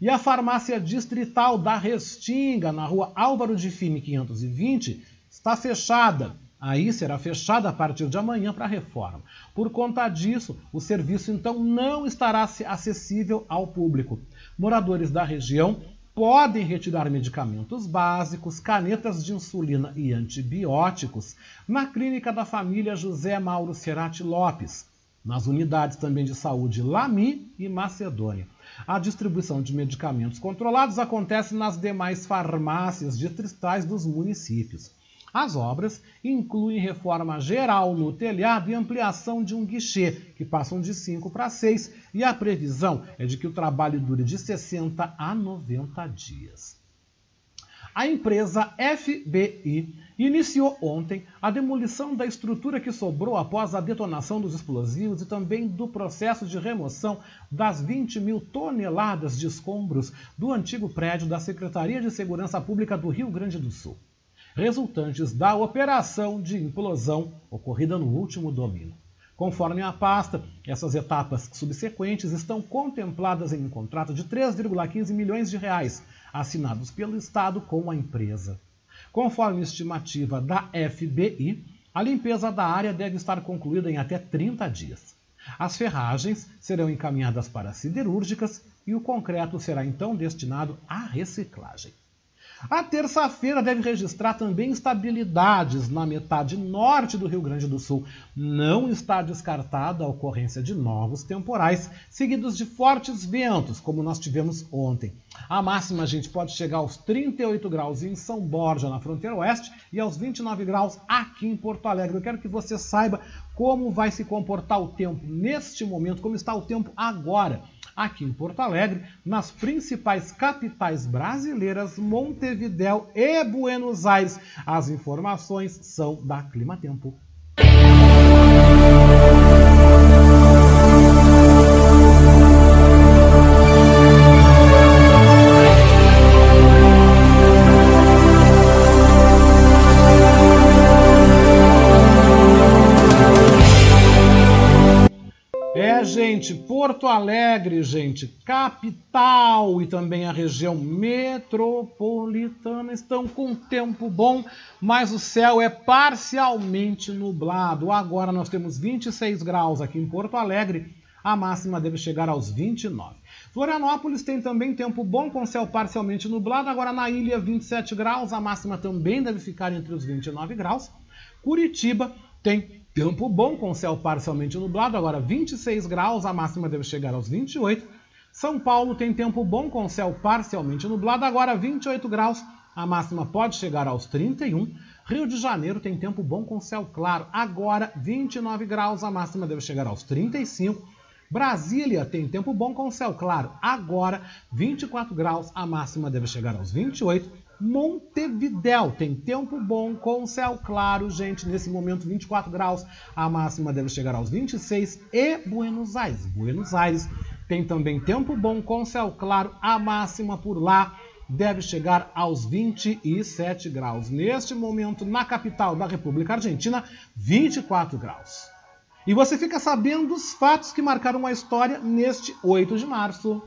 E a farmácia distrital da Restinga, na rua Álvaro de Fini 520, está fechada Aí será fechada a partir de amanhã para reforma. Por conta disso, o serviço então não estará acessível ao público. Moradores da região podem retirar medicamentos básicos, canetas de insulina e antibióticos na clínica da família José Mauro Cerati Lopes, nas unidades também de saúde Lami e Macedônia. A distribuição de medicamentos controlados acontece nas demais farmácias distritais dos municípios. As obras incluem reforma geral no telhado e ampliação de um guichê, que passam de 5 para 6, e a previsão é de que o trabalho dure de 60 a 90 dias. A empresa FBI iniciou ontem a demolição da estrutura que sobrou após a detonação dos explosivos e também do processo de remoção das 20 mil toneladas de escombros do antigo prédio da Secretaria de Segurança Pública do Rio Grande do Sul, resultantes da operação de implosão ocorrida no último domingo. Conforme a pasta, essas etapas subsequentes estão contempladas em um contrato de 3,15 milhões de reais, assinados pelo Estado com a empresa. Conforme estimativa da FBI, a limpeza da área deve estar concluída em até 30 dias. As ferragens serão encaminhadas para siderúrgicas e o concreto será então destinado à reciclagem. A terça-feira deve registrar também instabilidades na metade norte do Rio Grande do Sul. Não está descartada a ocorrência de novos temporais, seguidos de fortes ventos, como nós tivemos ontem. A máxima, a gente pode chegar aos 38 graus em São Borja, na fronteira oeste, e aos 29 graus aqui em Porto Alegre. Eu quero que você saiba como vai se comportar o tempo neste momento, como está o tempo agora aqui em Porto Alegre, nas principais capitais brasileiras, Montevidéu e Buenos Aires. As informações são da Clima Tempo. Gente, Porto Alegre, gente, capital e também a região metropolitana estão com tempo bom, mas o céu é parcialmente nublado. Agora nós temos 26 graus aqui em Porto Alegre, a máxima deve chegar aos 29. Florianópolis tem também tempo bom com céu parcialmente nublado, agora na ilha 27 graus, a máxima também deve ficar entre os 29 graus. Curitiba tem Tempo bom com céu parcialmente nublado, agora 26 graus, a máxima deve chegar aos 28. São Paulo tem tempo bom com céu parcialmente nublado, agora 28 graus, a máxima pode chegar aos 31. Rio de Janeiro tem tempo bom com céu claro, agora 29 graus, a máxima deve chegar aos 35. Brasília tem tempo bom com céu claro, agora 24 graus, a máxima deve chegar aos 28. Montevidéu tem tempo bom com céu claro, gente, nesse momento 24 graus, a máxima deve chegar aos 26 e Buenos Aires. Buenos Aires tem também tempo bom com céu claro, a máxima por lá deve chegar aos 27 graus. Neste momento, na capital da República Argentina, 24 graus. E você fica sabendo dos fatos que marcaram a história neste 8 de março.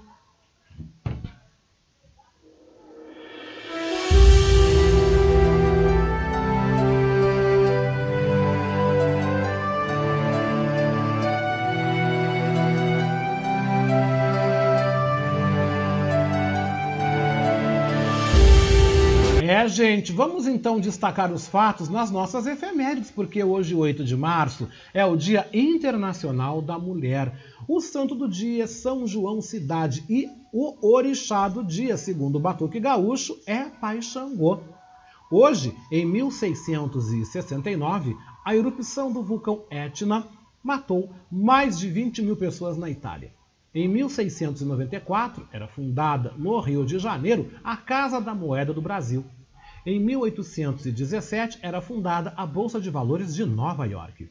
É, gente, vamos então destacar os fatos nas nossas efemérides, porque hoje, 8 de março, é o Dia Internacional da Mulher. O santo do dia é São João Cidade e o orixá do dia, segundo o Batuque Gaúcho, é Pai Xangô. Hoje, em 1669, a erupção do vulcão Etna matou mais de 20 mil pessoas na Itália. Em 1694, era fundada no Rio de Janeiro a Casa da Moeda do Brasil. Em 1817 era fundada a Bolsa de Valores de Nova York.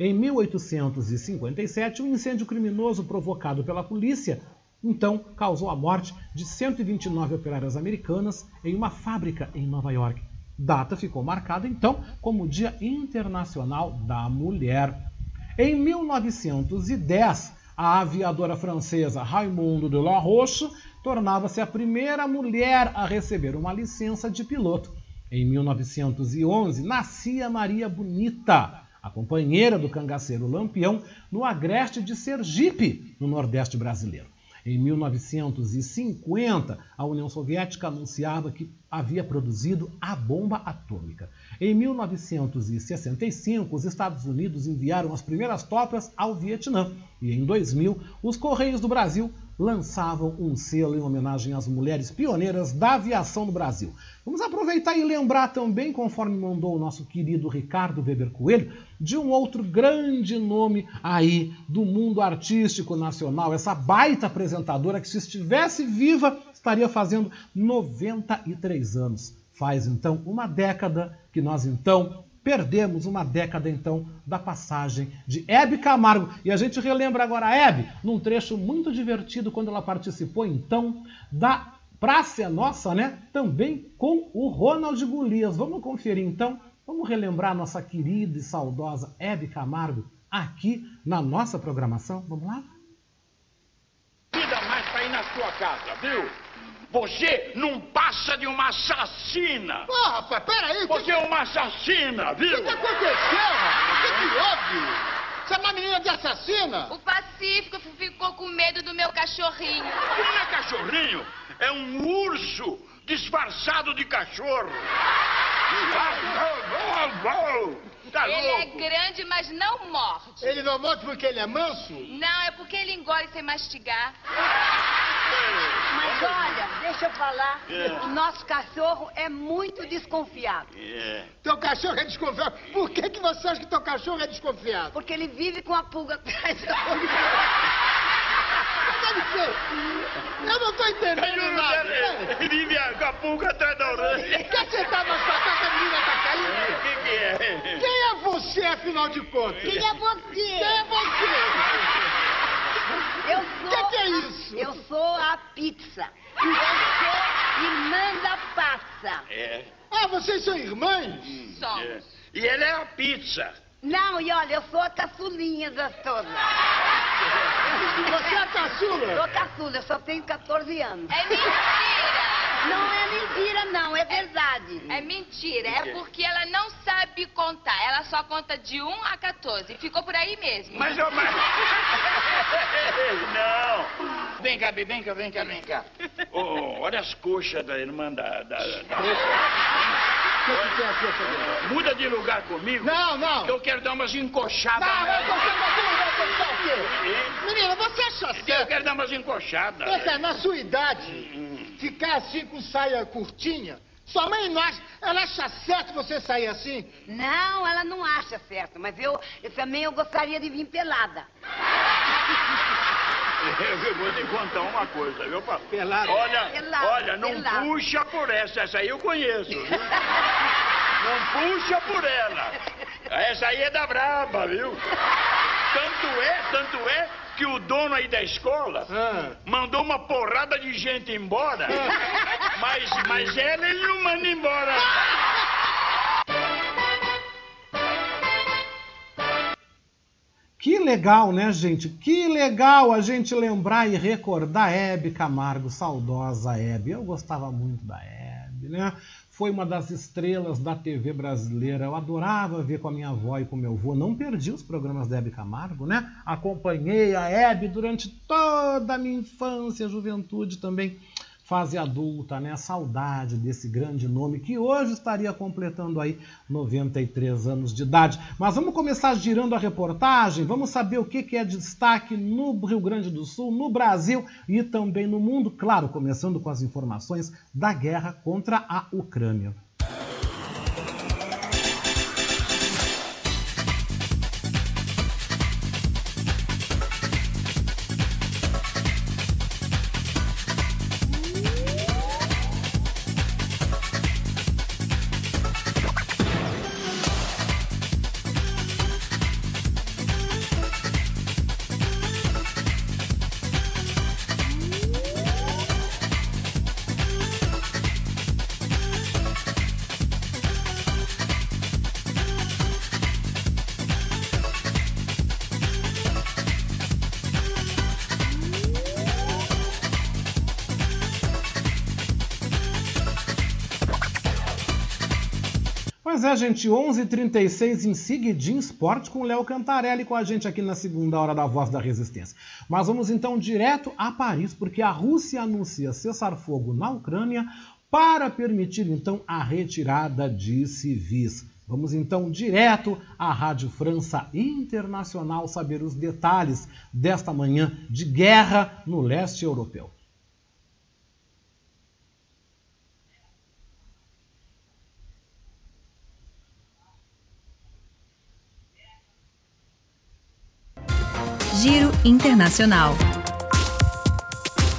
Em 1857, um incêndio criminoso provocado pela polícia então causou a morte de 129 operárias americanas em uma fábrica em Nova York. Data ficou marcada então como Dia Internacional da Mulher. Em 1910, a aviadora francesa Raimundo de La Roche tornava-se a primeira mulher a receber uma licença de piloto. Em 1911, nascia Maria Bonita, a companheira do cangaceiro Lampião, no agreste de Sergipe, no Nordeste brasileiro. Em 1950, a União Soviética anunciava que havia produzido a bomba atômica. Em 1965, os Estados Unidos enviaram as primeiras tropas ao Vietnã. E em 2000, os Correios do Brasil lançavam um selo em homenagem às mulheres pioneiras da aviação no Brasil. Vamos aproveitar e lembrar também, conforme mandou o nosso querido Ricardo Weber Coelho, de um outro grande nome aí do mundo artístico nacional, essa baita apresentadora que, se estivesse viva, estaria fazendo 93 anos. Faz então uma década que nós então perdemos uma década então da passagem de Hebe Camargo. E a gente relembra agora a Hebe num trecho muito divertido quando ela participou então da Praça é Nossa, né? Também com o Ronald Golias. Vamos conferir então, vamos relembrar nossa querida e saudosa Hebe Camargo aqui na nossa programação. Vamos lá? Vida mais pra ir na sua casa, viu? Você não passa de uma assassina! Ô, rapaz, peraí! Você é uma assassina, O viu? que, que aconteceu, rapaz? O que, que houve? Você é uma menina de assassina? O Pacífico ficou com medo do meu cachorrinho. Não é cachorrinho, é um urso disfarçado de cachorro. Tá ele é louco? grande, mas não morde. Ele não morde porque ele é manso? Não, é porque ele engole sem mastigar. Mas olha, deixa eu falar, É. o nosso cachorro é muito desconfiado. É. Teu cachorro é desconfiado. Por que, que você acha que teu cachorro é desconfiado? Porque ele vive com a pulga atrás da ser. Eu não tô entendendo nada. Ele vive a com a pulga atrás da orelha. Quer sentar que a menina tá O caindo? que, que é? Quem é você, afinal de contas? Quem é você? Quem é você? Eu sou. Que que é isso? Eu sou a pizza. Eu sou irmã da passa. É. Ah, vocês são irmãs? é. E ele é a pizza. Não, e olha, eu sou a caçulinha das todas. Você é a caçula? Sou caçula, eu só tenho 14 anos. É mentira! Não é mentira, não, é verdade. É mentira, é porque ela não sabe contar. Ela só conta de 1 a 14. Ficou por aí mesmo. Mas eu. Mas... Não! Vem cá, vem cá, vem cá, vem cá. Ô, olha as coxas da irmã da. da, da... O que, que tem aqui, essa? Muda de lugar comigo. Não, não. que Eu quero dar umas encoxadas. Não, nela. eu tô sendo você o quê? Menina, você acha Eu certo? quero dar umas encoxadas. Vem cá, na sua idade, ficar assim com saia curtinha, sua mãe não acha, ela acha certo você sair assim? Não, ela não acha certo, mas eu, eu também eu gostaria de vir pelada. Eu vou te contar uma coisa, viu, pá? Pelado. Olha, Pelado, olha, não pelado. puxa por essa, essa aí eu conheço, viu? Não puxa por ela. Essa aí é da braba, viu? Tanto é, tanto é que o dono aí da escola Ah. mandou uma porrada de gente embora. Mas, mas ela ele não manda embora. Que legal, né, gente? Que legal a gente lembrar e recordar Hebe Camargo, saudosa Hebe. Eu gostava muito da Hebe, né? Foi uma das estrelas da TV brasileira. Eu adorava ver com a minha avó e com meu avô. Não perdi os programas da Hebe Camargo, né? Acompanhei a Hebe durante toda a minha infância, juventude também, fase adulta, né? Saudade desse grande nome que hoje estaria completando aí 93 anos de idade. Mas vamos começar girando a reportagem, vamos saber o que que é destaque no Rio Grande do Sul, no Brasil e também no mundo, claro, começando com as informações da guerra contra a Ucrânia. É, gente, 11h36 em Seguidinho Esporte com Léo Cantarelli com a gente aqui na segunda hora da Voz da Resistência. Mas vamos então direto a Paris, porque a Rússia anuncia cessar-fogo na Ucrânia para permitir então a retirada de civis. Vamos então direto à Rádio França Internacional saber os detalhes desta manhã de guerra no leste europeu. Giro Internacional.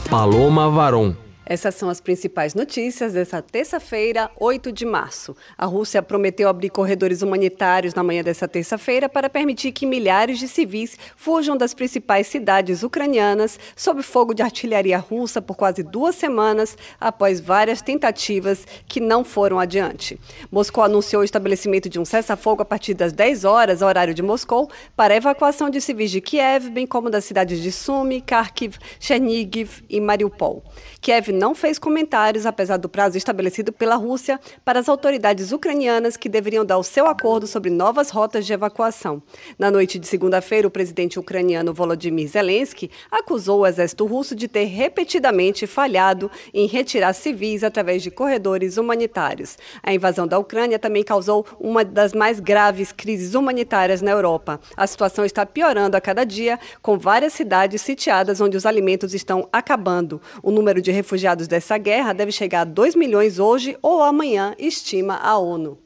Paloma Varon. Essas são as principais notícias dessa terça-feira, 8 de março. A Rússia prometeu abrir corredores humanitários na manhã dessa terça-feira para permitir que milhares de civis fujam das principais cidades ucranianas sob fogo de artilharia russa por quase duas semanas após várias tentativas que não foram adiante. Moscou anunciou o estabelecimento de um cessar-fogo a partir das 10 horas, horário de Moscou, para a evacuação de civis de Kiev, bem como das cidades de Sumy, Kharkiv, Chernigiv e Mariupol. Kiev não fez comentários, apesar do prazo estabelecido pela Rússia, para as autoridades ucranianas que deveriam dar o seu acordo sobre novas rotas de evacuação. Na noite de segunda-feira, o presidente ucraniano Volodymyr Zelensky acusou o exército russo de ter repetidamente falhado em retirar civis através de corredores humanitários. A invasão da Ucrânia também causou uma das mais graves crises humanitárias na Europa. A situação está piorando a cada dia, com várias cidades sitiadas onde os alimentos estão acabando. O número de refugiados refugiados dessa guerra deve chegar a 2 milhões hoje ou amanhã, estima a ONU.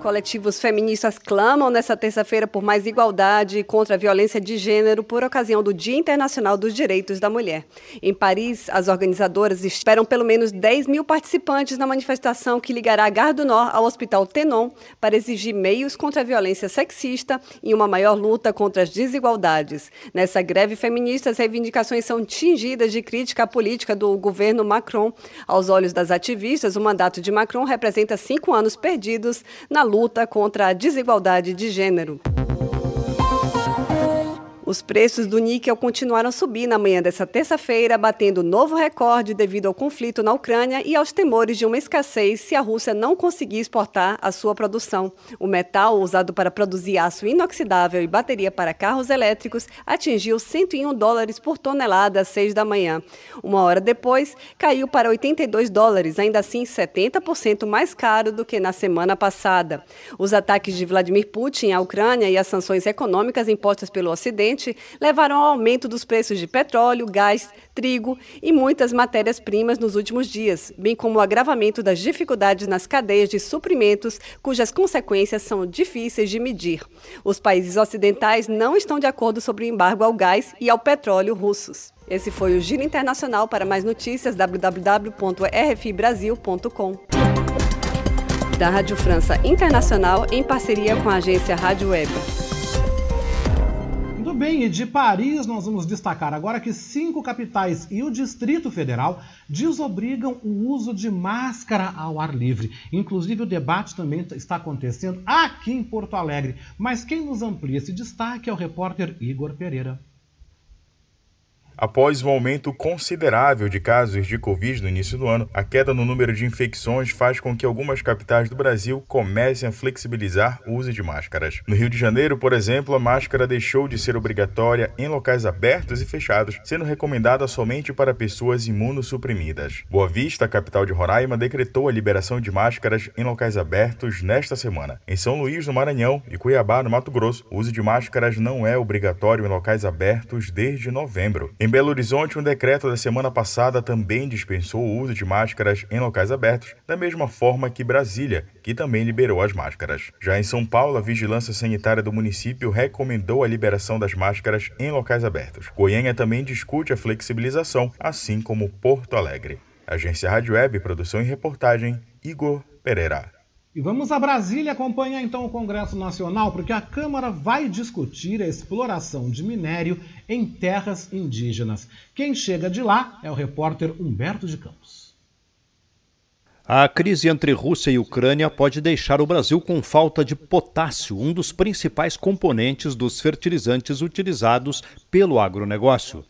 Coletivos feministas clamam nesta terça-feira por mais igualdade contra a violência de gênero por ocasião do Dia Internacional dos Direitos da Mulher. Em Paris, as organizadoras esperam pelo menos 10 mil participantes na manifestação que ligará a Gare do Nord ao Hospital Tenon para exigir meios contra a violência sexista e uma maior luta contra as desigualdades. Nessa greve feminista, as reivindicações são tingidas de crítica à política do governo Macron. Aos olhos das ativistas, o mandato de Macron representa cinco anos perdidos na luta contra a desigualdade de gênero. Os preços do níquel continuaram a subir na manhã dessa terça-feira, batendo novo recorde devido ao conflito na Ucrânia e aos temores de uma escassez se a Rússia não conseguir exportar a sua produção. O metal, usado para produzir aço inoxidável e bateria para carros elétricos, atingiu 101 dólares por tonelada às 6 da manhã. Uma hora depois, caiu para 82 dólares, ainda assim 70% mais caro do que na semana passada. Os ataques de Vladimir Putin à Ucrânia e as sanções econômicas impostas pelo Ocidente levaram ao aumento dos preços de petróleo, gás, trigo e muitas matérias-primas nos últimos dias, bem como o agravamento das dificuldades nas cadeias de suprimentos, cujas consequências são difíceis de medir. Os países ocidentais não estão de acordo sobre o embargo ao gás e ao petróleo russos. Esse foi o Giro Internacional. Para mais notícias, www.rfibrasil.com. Da Rádio França Internacional, em parceria com a agência Rádio Web. Bem, e de Paris nós vamos destacar agora que cinco capitais e o Distrito Federal desobrigam o uso de máscara ao ar livre. Inclusive, o debate também está acontecendo aqui em Porto Alegre. Mas quem nos amplia esse destaque é o repórter Igor Pereira. Após um aumento considerável de casos de Covid no início do ano, a queda no número de infecções faz com que algumas capitais do Brasil comecem a flexibilizar o uso de máscaras. No Rio de Janeiro, por exemplo, a máscara deixou de ser obrigatória em locais abertos e fechados, sendo recomendada somente para pessoas imunossuprimidas. Boa Vista, capital de Roraima, decretou a liberação de máscaras em locais abertos nesta semana. Em São Luís, no Maranhão, e Cuiabá, no Mato Grosso, o uso de máscaras não é obrigatório em locais abertos desde novembro. Em Belo Horizonte, um decreto da semana passada também dispensou o uso de máscaras em locais abertos, da mesma forma que Brasília, que também liberou as máscaras. Já em São Paulo, a Vigilância Sanitária do município recomendou a liberação das máscaras em locais abertos. Goiânia também discute a flexibilização, assim como Porto Alegre. Agência Rádio Web, produção e reportagem, Igor Pereira. E vamos a Brasília acompanhar então o Congresso Nacional, porque a Câmara vai discutir a exploração de minério em terras indígenas. Quem chega de lá é o repórter Humberto de Campos. A crise entre Rússia e Ucrânia pode deixar o Brasil com falta de potássio, um dos principais componentes dos fertilizantes utilizados pelo agronegócio.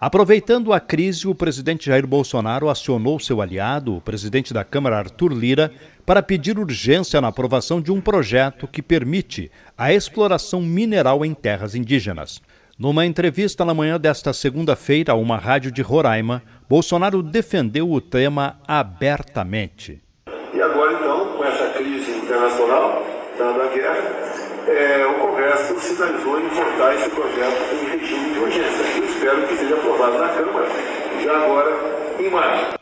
Aproveitando a crise, o presidente Jair Bolsonaro acionou seu aliado, o presidente da Câmara Arthur Lira, para pedir urgência na aprovação de um projeto que permite a exploração mineral em terras indígenas. Numa entrevista na manhã desta segunda-feira a uma rádio de Roraima, Bolsonaro defendeu o tema abertamente. E agora, então, com essa crise internacional, dada a guerra, é, o Congresso sinalizou em votar esse projeto em regime de urgência. Eu espero que seja aprovado na Câmara já agora em maio.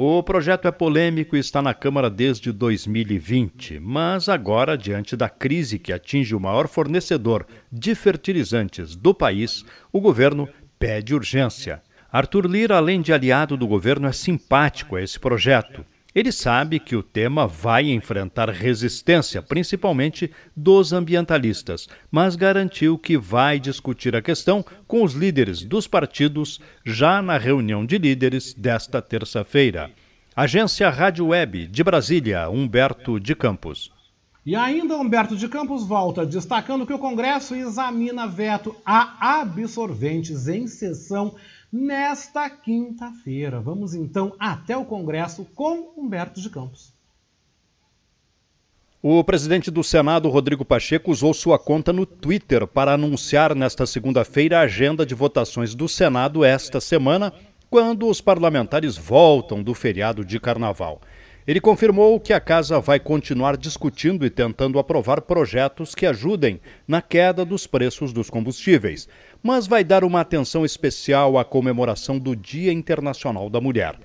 O projeto é polêmico e está na Câmara desde 2020, mas agora, diante da crise que atinge o maior fornecedor de fertilizantes do país, o governo pede urgência. Arthur Lira, além de aliado do governo, é simpático a esse projeto. Ele sabe que o tema vai enfrentar resistência, principalmente dos ambientalistas, mas garantiu que vai discutir a questão com os líderes dos partidos já na reunião de líderes desta terça-feira. Agência Rádio Web de Brasília, Humberto de Campos. E ainda Humberto de Campos volta destacando que o Congresso examina veto a absorventes em sessão nesta quinta-feira. Vamos então até o Congresso com Humberto de Campos. O presidente do Senado, Rodrigo Pacheco, usou sua conta no Twitter para anunciar nesta segunda-feira a agenda de votações do Senado esta semana, quando os parlamentares voltam do feriado de carnaval. Ele confirmou que a casa vai continuar discutindo e tentando aprovar projetos que ajudem na queda dos preços dos combustíveis, mas vai dar uma atenção especial à comemoração do Dia Internacional da Mulher.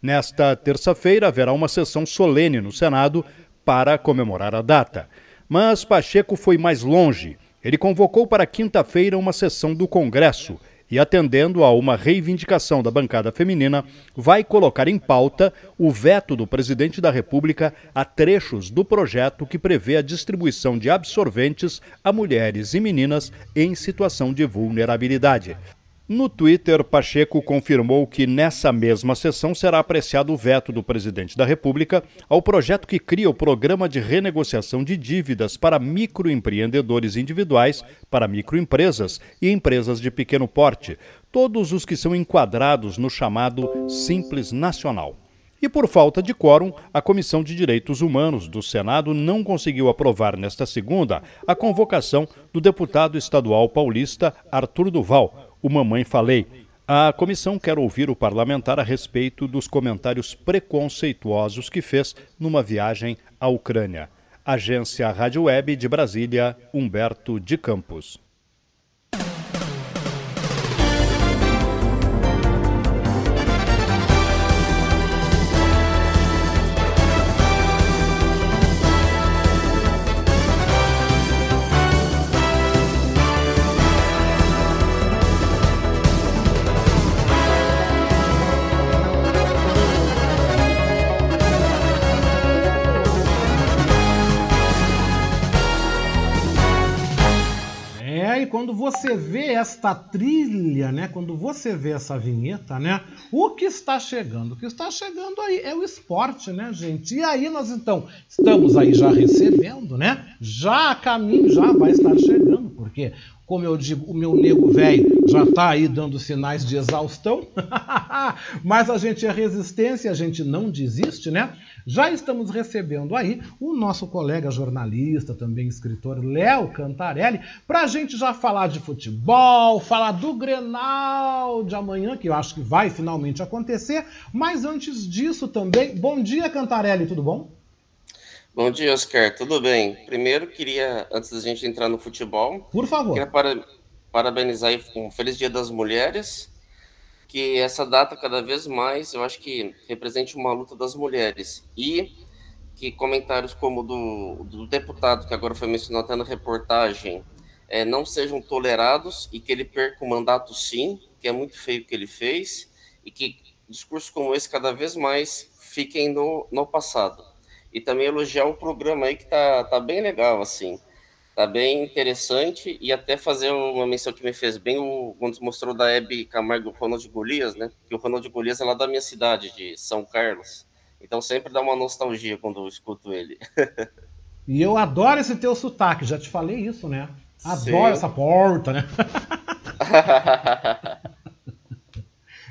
Nesta terça-feira haverá uma sessão solene no Senado para comemorar a data. Mas Pacheco foi mais longe. Ele convocou para quinta-feira uma sessão do Congresso e, atendendo a uma reivindicação da bancada feminina, vai colocar em pauta o veto do presidente da República a trechos do projeto que prevê a distribuição de absorventes a mulheres e meninas em situação de vulnerabilidade. No Twitter, Pacheco confirmou que nessa mesma sessão será apreciado o veto do presidente da República ao projeto que cria o Programa de Renegociação de Dívidas para microempreendedores individuais, para microempresas e empresas de pequeno porte, todos os que são enquadrados no chamado Simples Nacional. E por falta de quórum, a Comissão de Direitos Humanos do Senado não conseguiu aprovar nesta segunda a convocação do deputado estadual paulista Arthur Duval o Mamãe Falei. A comissão quer ouvir o parlamentar a respeito dos comentários preconceituosos que fez numa viagem à Ucrânia. Agência Rádio Web de Brasília, Humberto de Campos. Quando você vê esta trilha, né? Quando você vê essa vinheta, né? O que está chegando? O que está chegando aí é o esporte, né, gente? E aí nós então estamos aí já recebendo, né? Já a caminho já vai estar chegando, porque como eu digo, o meu nego velho já está aí dando sinais de exaustão, mas a gente é resistência, a gente não desiste, né? Já estamos recebendo aí o nosso colega jornalista, também escritor, Léo Cantarelli, para a gente já falar de futebol, falar do Grenal de amanhã, que eu acho que vai finalmente acontecer, mas antes disso também, bom dia Cantarelli, tudo bom? Bom dia, Oscar. Tudo bem? Primeiro, queria, antes da gente entrar no futebol, por favor, queria para, parabenizar um feliz Dia das Mulheres. Que essa data, cada vez mais, eu acho que represente uma luta das mulheres. E que comentários como do, do deputado, que agora foi mencionado até na reportagem, é, não sejam tolerados e que ele perca o mandato, sim, que é muito feio o que ele fez, e que discursos como esse cada vez mais fiquem no, no passado e também elogiar o programa aí que tá, tá bem legal, assim. Tá bem interessante e até fazer uma menção que me fez bem o, quando mostrou da Hebe Camargo o Ronald Golias, né? Que o Ronald Golias é lá da minha cidade, de São Carlos. Então sempre dá uma nostalgia quando eu escuto ele. e eu adoro esse teu sotaque, já te falei isso, né? Adoro Sim. essa porta, né?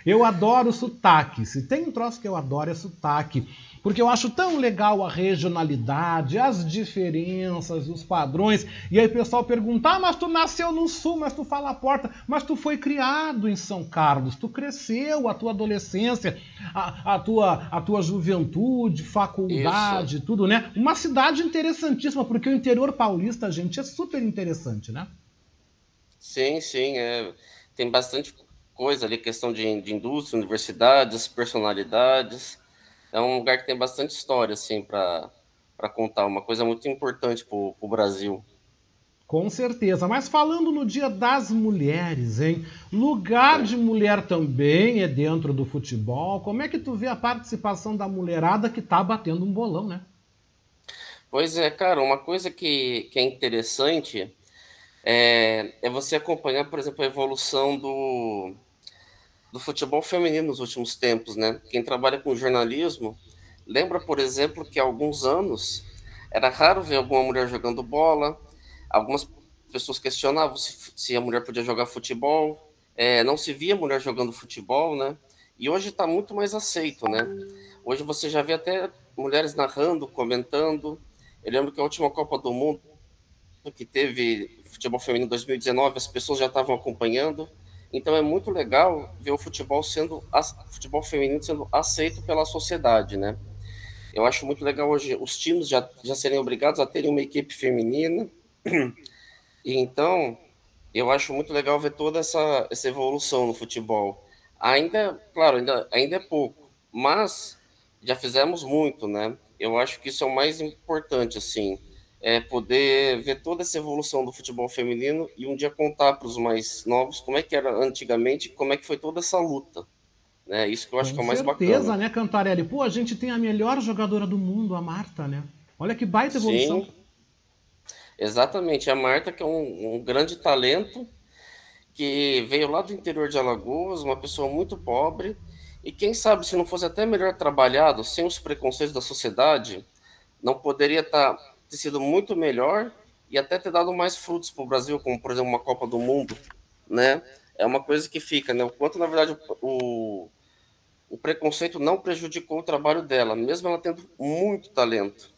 eu adoro sotaque. Se tem um troço que eu adoro é sotaque porque eu acho tão legal a regionalidade, as diferenças, os padrões. E aí o pessoal pergunta: ah, mas tu nasceu no sul, mas tu fala a porta, mas tu foi criado em São Carlos, tu cresceu a tua adolescência, a, a tua, a tua juventude, faculdade, Isso. tudo, né? Uma cidade interessantíssima, porque o interior paulista, gente, é super interessante, né? Sim, sim. É... Tem bastante coisa ali, questão de, de indústria, universidades, personalidades é um lugar que tem bastante história, assim, para contar. Uma coisa muito importante para o Brasil. Com certeza. Mas falando no Dia das Mulheres, hein? Lugar de mulher também é dentro do futebol. Como é que tu vê a participação da mulherada que tá batendo um bolão, né? Pois é, cara, uma coisa que, que é interessante é, é você acompanhar, por exemplo, a evolução do, do futebol feminino nos últimos tempos, né? Quem trabalha com jornalismo lembra, por exemplo, que há alguns anos era raro ver alguma mulher jogando bola, algumas pessoas questionavam se, se a mulher podia jogar futebol, é, não se via mulher jogando futebol, né? E hoje está muito mais aceito, né? Hoje você já vê até mulheres narrando, comentando. Eu lembro que a última Copa do Mundo que teve futebol feminino em 2019, as pessoas já estavam acompanhando. Então é muito legal ver o futebol sendo futebol feminino sendo aceito pela sociedade, né? Eu acho muito legal hoje os times já, já serem obrigados a terem uma equipe feminina. E então, eu acho muito legal ver toda essa, essa evolução no futebol. Ainda, claro, ainda, ainda é pouco, mas já fizemos muito, né? Eu acho que isso é o mais importante, assim, é poder ver toda essa evolução do futebol feminino e um dia contar para os mais novos como é que era antigamente, como é que foi toda essa luta. Né? Isso que eu acho Com que é o mais certeza, bacana. né, Cantarelli? Pô, a gente tem a melhor jogadora do mundo, a Marta, né? Olha que baita evolução. Sim, exatamente. A Marta, que é um, um grande talento, que veio lá do interior de Alagoas, uma pessoa muito pobre, e quem sabe se não fosse até melhor trabalhado, sem os preconceitos da sociedade, não poderia tá, ter sido muito melhor e até ter dado mais frutos para o Brasil, como por exemplo uma Copa do Mundo, né? É uma coisa que fica, né? O quanto na verdade o, o preconceito não prejudicou o trabalho dela, mesmo ela tendo muito talento.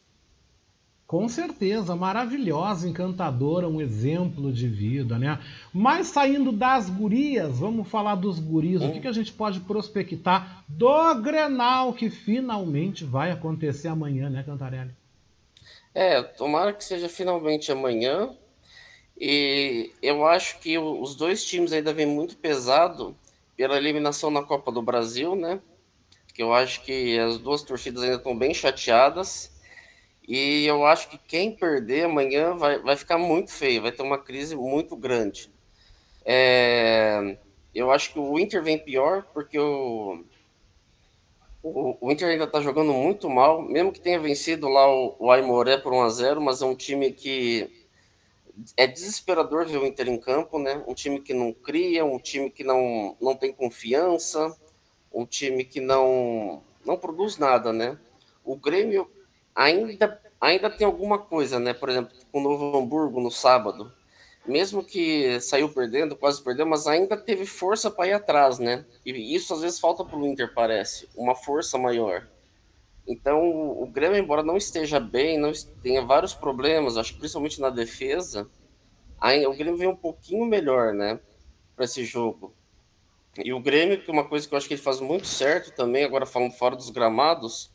Com certeza, maravilhosa, encantadora, um exemplo de vida, né? Mas saindo das gurias, vamos falar dos guris. O que, que a gente pode prospectar do Grenal que finalmente vai acontecer amanhã, né, Cantarelli? É, tomara que seja finalmente amanhã. E eu acho que os dois times ainda vêm muito pesado pela eliminação na Copa do Brasil, né? Que eu acho que as duas torcidas ainda estão bem chateadas. E eu acho que quem perder amanhã vai, vai ficar muito feio, vai ter uma crise muito grande. É, eu acho que o Inter vem pior, porque o, o, Inter ainda está jogando muito mal, mesmo que tenha vencido lá o, o Aimoré por 1 a 0 mas é um time que é desesperador ver o Inter em campo, né? Um time que não cria, um time que não, não tem confiança, um time que não, não produz nada, né? O Grêmio ainda, ainda tem alguma coisa, né? Por exemplo, com o Novo Hamburgo no sábado. Mesmo que saiu perdendo, quase perdeu, mas ainda teve força para ir atrás, né? E isso às vezes falta para o Inter, parece. Uma força maior. Então, o Grêmio, embora não esteja bem, não tenha vários problemas, acho que principalmente na defesa, o Grêmio vem um pouquinho melhor, né, para esse jogo. E o Grêmio, que é uma coisa que eu acho que ele faz muito certo também, agora falando fora dos gramados,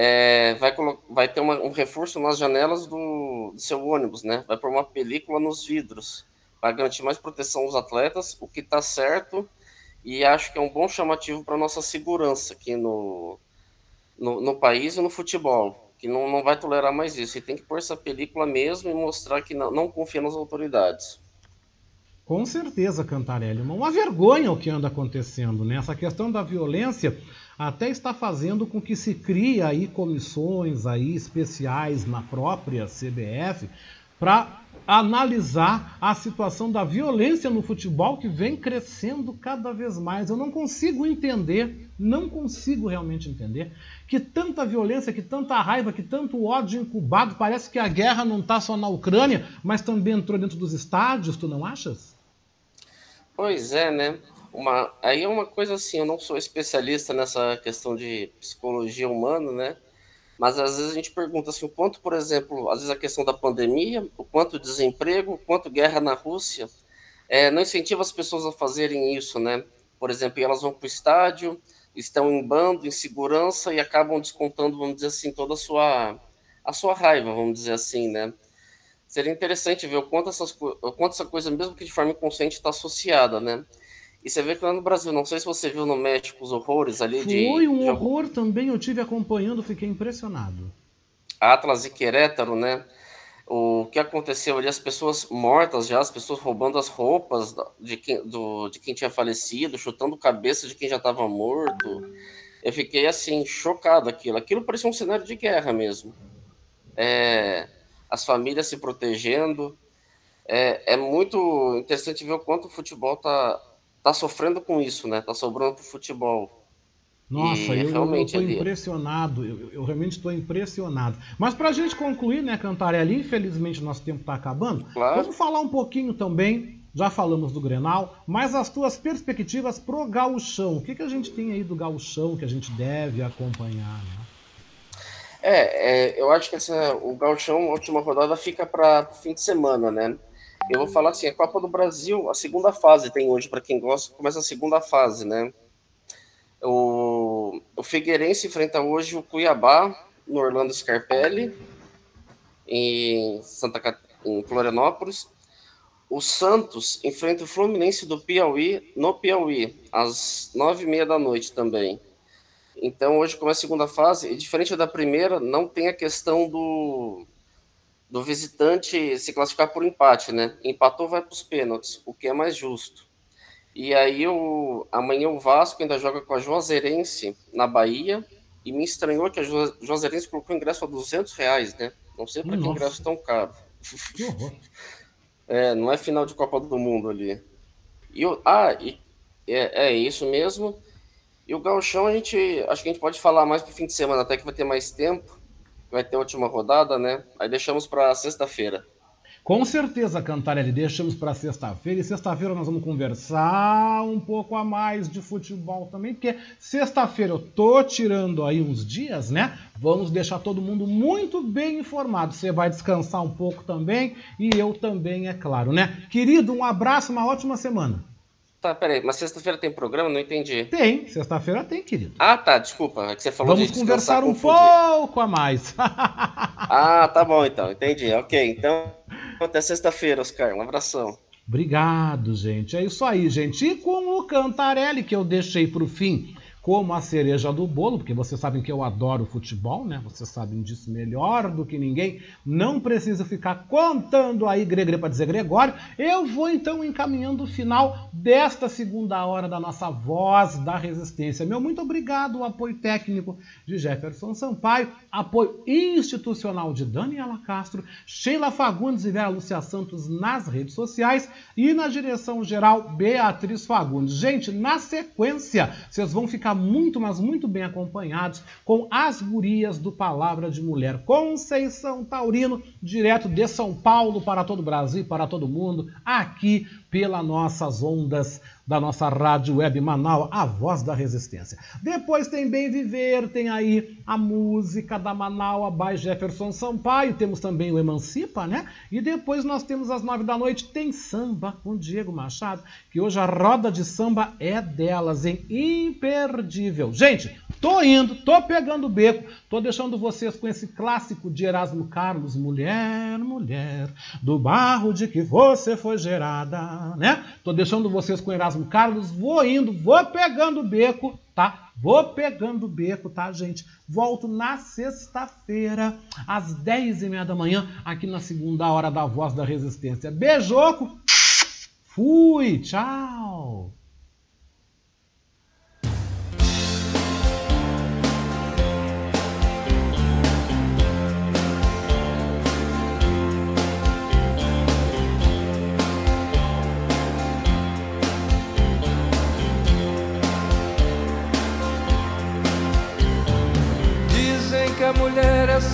é, vai, vai ter uma- um reforço nas janelas do, do seu ônibus, né? Vai pôr uma película nos vidros para garantir mais proteção aos atletas, o que está certo, e acho que é um bom chamativo para nossa segurança aqui no, no, no país e no futebol, que não, não vai tolerar mais isso. E tem que pôr essa película mesmo e mostrar que não, não confia nas autoridades. Com certeza, Cantarelli. Uma vergonha o que anda acontecendo, né? Essa questão da violência até está fazendo com que se crie aí comissões aí especiais na própria CBF para analisar a situação da violência no futebol que vem crescendo cada vez mais. Eu não consigo entender, não consigo realmente entender que tanta violência, que tanta raiva, que tanto ódio incubado, parece que a guerra não está só na Ucrânia, mas também entrou dentro dos estádios, tu não achas? Pois é, né? Uma, aí é uma coisa assim, eu não sou especialista nessa questão de psicologia humana, né? Mas às vezes a gente pergunta assim, o quanto, por exemplo, às vezes a questão da pandemia, o quanto desemprego, o quanto guerra na Rússia, é, não incentiva as pessoas a fazerem isso, né? Por exemplo, elas vão para o estádio, estão em bando, em segurança e acabam descontando, vamos dizer assim, toda a sua, a sua raiva, vamos dizer assim, né? Seria interessante ver o quanto, essas, o quanto essa coisa, mesmo que de forma inconsciente, está associada, né? E você vê que lá no Brasil, não sei se você viu no México os horrores ali de, Foi um de horror também, eu tive acompanhando, fiquei impressionado. Atlas e Querétaro, né? o que aconteceu ali, as pessoas mortas já, as pessoas roubando as roupas de quem, do, de quem tinha falecido, chutando cabeça de quem já estava morto. Eu fiquei assim, chocado aquilo. Aquilo parecia um cenário de guerra mesmo. É, as famílias se protegendo. É, é muito interessante ver o quanto o futebol tá, tá sofrendo com isso, né? Tá sobrando pro futebol. Nossa, E eu realmente estou ali- impressionado, eu, eu realmente estou impressionado. Mas para a gente concluir, né, Cantarelli, infelizmente nosso tempo está acabando, Claro. vamos falar um pouquinho também, já falamos do Grenal, mas as tuas perspectivas pro gauchão. O que, que a gente tem aí do gauchão que a gente deve acompanhar? Né? É, é, eu acho que essa, o Gauchão, a última rodada, fica para fim de semana, né? Eu vou falar assim, a Copa do Brasil, a segunda fase tem hoje, para quem gosta, começa a segunda fase, né? O, o Figueirense enfrenta hoje o Cuiabá, no Orlando Scarpelli, em, Santa, em Florianópolis. O Santos enfrenta o Fluminense do Piauí, no Piauí, às nove e meia da noite também. Então hoje começa a segunda fase, e diferente da primeira, não tem a questão do, do visitante se classificar por empate, né? Empatou, vai para os pênaltis, o que é mais justo. E aí o, amanhã o Vasco ainda joga com a Juazeirense na Bahia, e me estranhou que a Ju- Juazeirense colocou ingresso a 200 reais, né? Não sei para que ingresso tão caro. É, não é final de Copa do Mundo ali. E o, ah, e, é, é isso mesmo. E o Gauchão a gente, acho que a gente pode falar mais pro fim de semana, até que vai ter mais tempo. Vai ter a última rodada, né? Aí deixamos para sexta-feira. Com certeza, Cantarelli, deixamos para sexta-feira. E sexta-feira nós vamos conversar um pouco a mais de futebol também, porque sexta-feira eu tô tirando aí uns dias, né? Vamos deixar todo mundo muito bem informado. Você vai descansar um pouco também e eu também, é claro, né? Querido, um abraço, uma ótima semana. Tá, peraí, mas sexta-feira tem programa? Não entendi. Tem, sexta-feira tem, querido. Ah, tá, desculpa. É que você falou Vamos de conversar um pouco a mais. Ah, tá bom então, entendi. Ok, então até sexta-feira, Oscar. Um abração. Obrigado, gente. É isso aí, gente. E com o Cantarelli, que eu deixei para o fim como a cereja do bolo, porque vocês sabem que eu adoro futebol, né? Vocês sabem disso melhor do que ninguém. Não preciso ficar contando aí Gregre para dizer Gregório. Eu vou então encaminhando o final desta segunda hora da nossa Voz da Resistência. Meu muito obrigado, o apoio técnico de Jefferson Sampaio, apoio institucional de Daniela Castro, Sheila Fagundes e Vera Lúcia Santos nas redes sociais e na direção geral Beatriz Fagundes. Gente, na sequência, vocês vão ficar muito, mas muito bem acompanhados com as gurias do Palavra de Mulher. Conceição Taurino, direto de São Paulo para todo o Brasil, para todo mundo, aqui pelas nossas ondas da nossa rádio web Manaus, a voz da resistência. Depois tem Bem Viver, tem aí a música da Manaus by Jefferson Sampaio, temos também o Emancipa, né? E depois nós temos às nove da noite, tem samba com Diego Machado, que hoje a roda de samba é delas, hein? Imperdível. Gente, tô indo, tô pegando o beco, tô deixando vocês com esse clássico de Erasmo Carlos, Mulher, Mulher, do barro de que você foi gerada, né? Tô deixando vocês com Erasmo Carlos, vou indo, vou pegando o beco, tá? Vou pegando o beco, tá, gente? Volto na sexta-feira, às 10 e meia da manhã, aqui na segunda hora da Voz da Resistência. Beijoco! Fui! Tchau!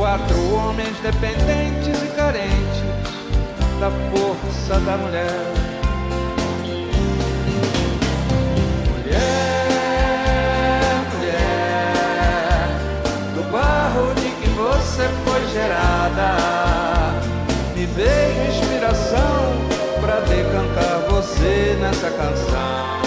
Quatro homens dependentes e carentes da força da mulher. Mulher, mulher, do barro de que você foi gerada, me veio inspiração pra decantar você nessa canção.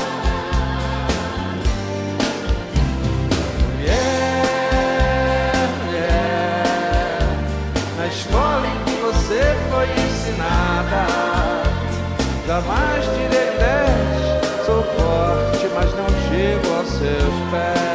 Mas mais tirei dez. Sou forte, mas não chego aos seus pés.